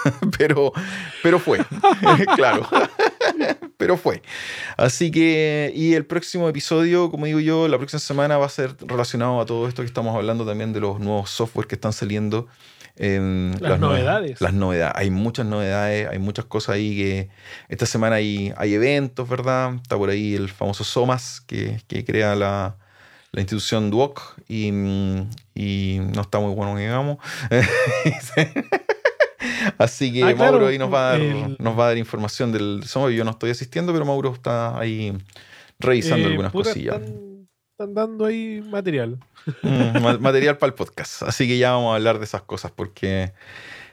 pero, pero fue. claro. pero fue. Así que, y el próximo episodio, como digo yo, la próxima semana va a ser relacionado a todo esto que estamos hablando también de los nuevos software que están saliendo. Em, Las novedades. Las novedades. Hay muchas novedades, hay muchas cosas ahí que esta semana hay, hay eventos, ¿verdad? Está por ahí el famoso SOMAS que, que crea la, la institución Duoc y, y no está muy bueno que digamos. Así que Ah, claro, Mauro ahí nos va, a dar, el- nos va a dar información del SOMAS. Yo no estoy asistiendo, pero Mauro está ahí revisando Eh, algunas puta, cosillas. Están, están dando ahí material. Mm, ma- material para el podcast. Así que ya vamos a hablar de esas cosas porque...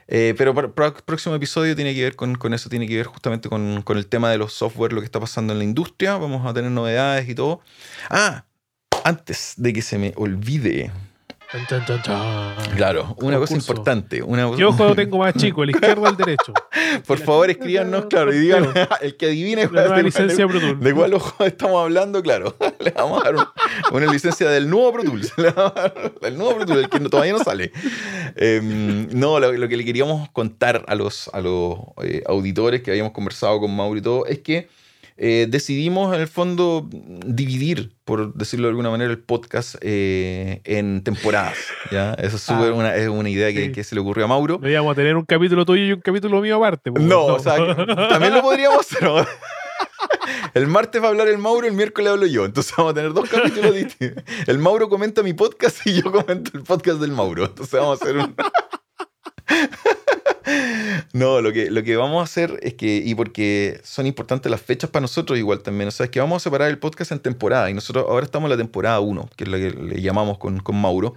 eh, pero para el próximo episodio tiene que ver con, con eso, tiene que ver justamente con, con el tema de los software, lo que está pasando en la industria. Vamos a tener novedades y todo. Ah, antes de que se me olvide. Claro, una cosa importante. Una, ¿Qué ojo tengo más chico, el izquierdo o el derecho? Por favor, escríbanos, claro, y digan, el que adivine La nueva de, licencia Pro de, de cuál ojo estamos hablando, claro. Le vamos a dar un- una licencia del nuevo Pro Tools. Le vamos a dar El nuevo Pro Tools, el que no- todavía no sale. Em, no, lo, lo que le queríamos contar a los, a los eh, auditores que habíamos conversado con Mauro y todo, es que eh, decidimos en el fondo dividir, por decirlo de alguna manera, el podcast eh, en temporadas. ¿ya? Eso es, Ah, una, es una idea que, sí. que se le ocurrió a Mauro. No íbamos a tener un capítulo tuyo y un capítulo mío aparte. po, No, o sea, que también lo podríamos hacer. ¿no? El martes va a hablar el Mauro, el miércoles hablo yo. Entonces vamos a tener dos capítulos distintos. El Mauro comenta mi podcast y yo comento el podcast del Mauro. Entonces vamos a hacer un. No, lo que, lo que vamos a hacer es que, y porque son importantes las fechas para nosotros igual también, o sea, es que vamos a separar el podcast en temporada y nosotros ahora estamos en la temporada 1, que es la que le llamamos con, con Mauro,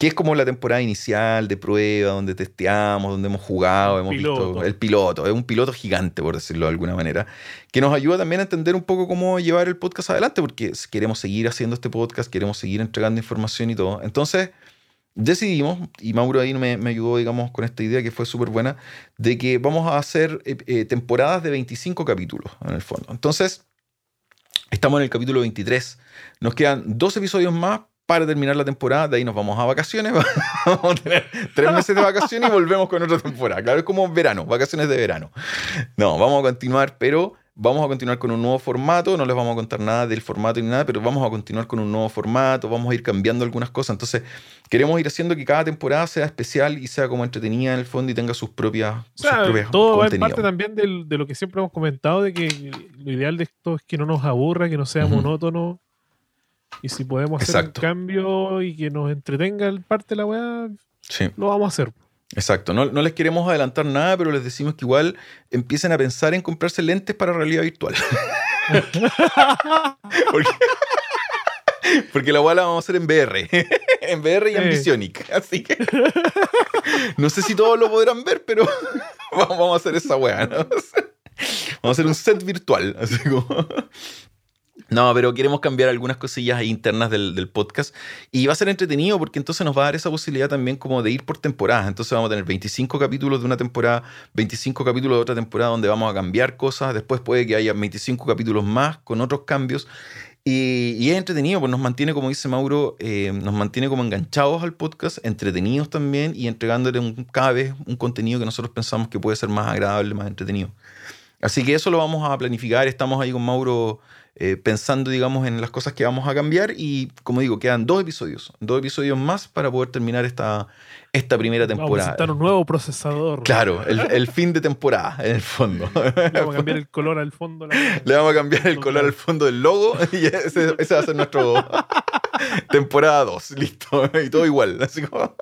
que es como la temporada inicial de prueba, donde testeamos, donde hemos jugado, hemos piloto. visto el piloto, es un piloto gigante, por decirlo de alguna manera, que nos ayuda también a entender un poco cómo llevar el podcast adelante, porque queremos seguir haciendo este podcast, queremos seguir entregando información y todo. Entonces, decidimos, y Mauro ahí me, ayudó, digamos, con esta idea que fue súper buena, de que vamos a hacer eh, eh, temporadas de 25 capítulos, en el fondo. Entonces, estamos en el capítulo 23. Nos quedan dos episodios más para terminar la temporada. De ahí nos vamos a vacaciones. Vamos a tener tres meses de vacaciones y volvemos con otra temporada. Claro, es como verano, vacaciones de verano. No, vamos a continuar, pero vamos a continuar con un nuevo formato. No les vamos a contar nada del formato ni nada, pero vamos a continuar con un nuevo formato. Vamos a ir cambiando algunas cosas. Entonces, queremos ir haciendo que cada temporada sea especial y sea como entretenida en el fondo y tenga sus propias, O sus sea, propias todo va en parte también del- de lo que siempre hemos comentado, de que lo ideal de esto es que no nos aburra, que no sea Ujú. monótono. Y si podemos hacer Exacto. un cambio y que nos entretenga el parte de la weá, Sí. lo vamos a hacer. Exacto, no, no les queremos adelantar nada, pero les decimos que igual empiecen a pensar en comprarse lentes para realidad virtual. porque, porque la weá la vamos a hacer en VR. en VR y en. Visionic. Así que no sé si todos lo podrán ver, pero vamos vamos a hacer esa weá. ¿no? Vamos a hacer un set virtual. Así como... No, pero queremos cambiar algunas cosillas internas del, del podcast y va a ser entretenido porque entonces nos va a dar esa posibilidad también como de ir por temporadas. Entonces vamos a tener 25 capítulos de una temporada, 25 capítulos de otra temporada donde vamos a cambiar cosas. Después puede que haya 25 capítulos más con otros cambios. Y, y es entretenido, pues nos mantiene, como dice Mauro, eh, nos mantiene como enganchados al podcast, entretenidos también y entregándole un- cada vez un contenido que nosotros pensamos que puede ser más agradable, más entretenido. Así que eso lo vamos a planificar. Estamos ahí con Mauro eh, pensando, digamos, en las cosas que vamos a cambiar. Y como digo, quedan dos episodios, dos episodios más para poder terminar esta, esta primera Vamos a temporada. presentar un nuevo procesador. Claro, el, el fin de temporada, en el fondo. Le vamos a cambiar el color al fondo. la. Le vamos a cambiar el color al fondo del logo y ese, ese va a ser nuestro temporada 2, listo. Y todo igual. Así, como-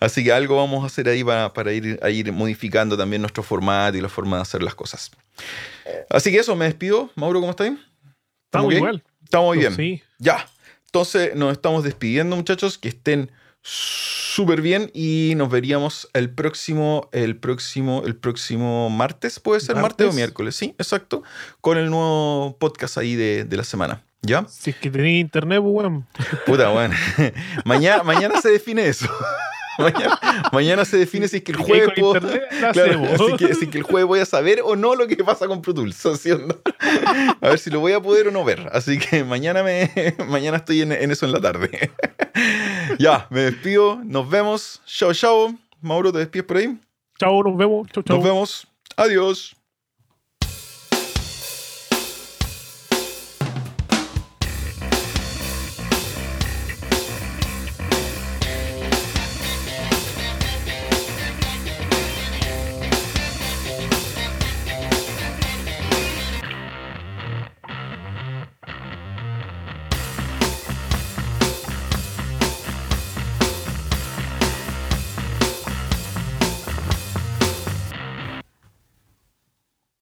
así que algo vamos a hacer ahí para, para ir, a ir modificando también nuestro formato y la forma de hacer las cosas. Así que eso, me despido. Mauro, ¿cómo estáis? Estamos bien? igual. Estamos bien. Sí. Ya. Entonces nos estamos despidiendo, muchachos. Que estén súper bien y nos veríamos el próximo, el próximo, el próximo martes, puede ser martes, o Martes. miércoles, sí, exacto, con el nuevo podcast ahí de, de la semana. ¿Ya? Si es que tenéis internet, pues weón. Puta, bueno. mañana, mañana se define eso. mañana, mañana se define si es que el jueves puedo- claro, que, que el jueves voy a saber o no lo que pasa con Pro Tools. ¿sí o? A ver si lo voy a poder o no ver. Así que mañana, me, mañana estoy en, en eso en la tarde. Ya, me despido. Nos vemos. Chao, chao. Mauro, ¿te despides por ahí? Chao, nos vemos. Chao, chao. Nos vemos. Adiós.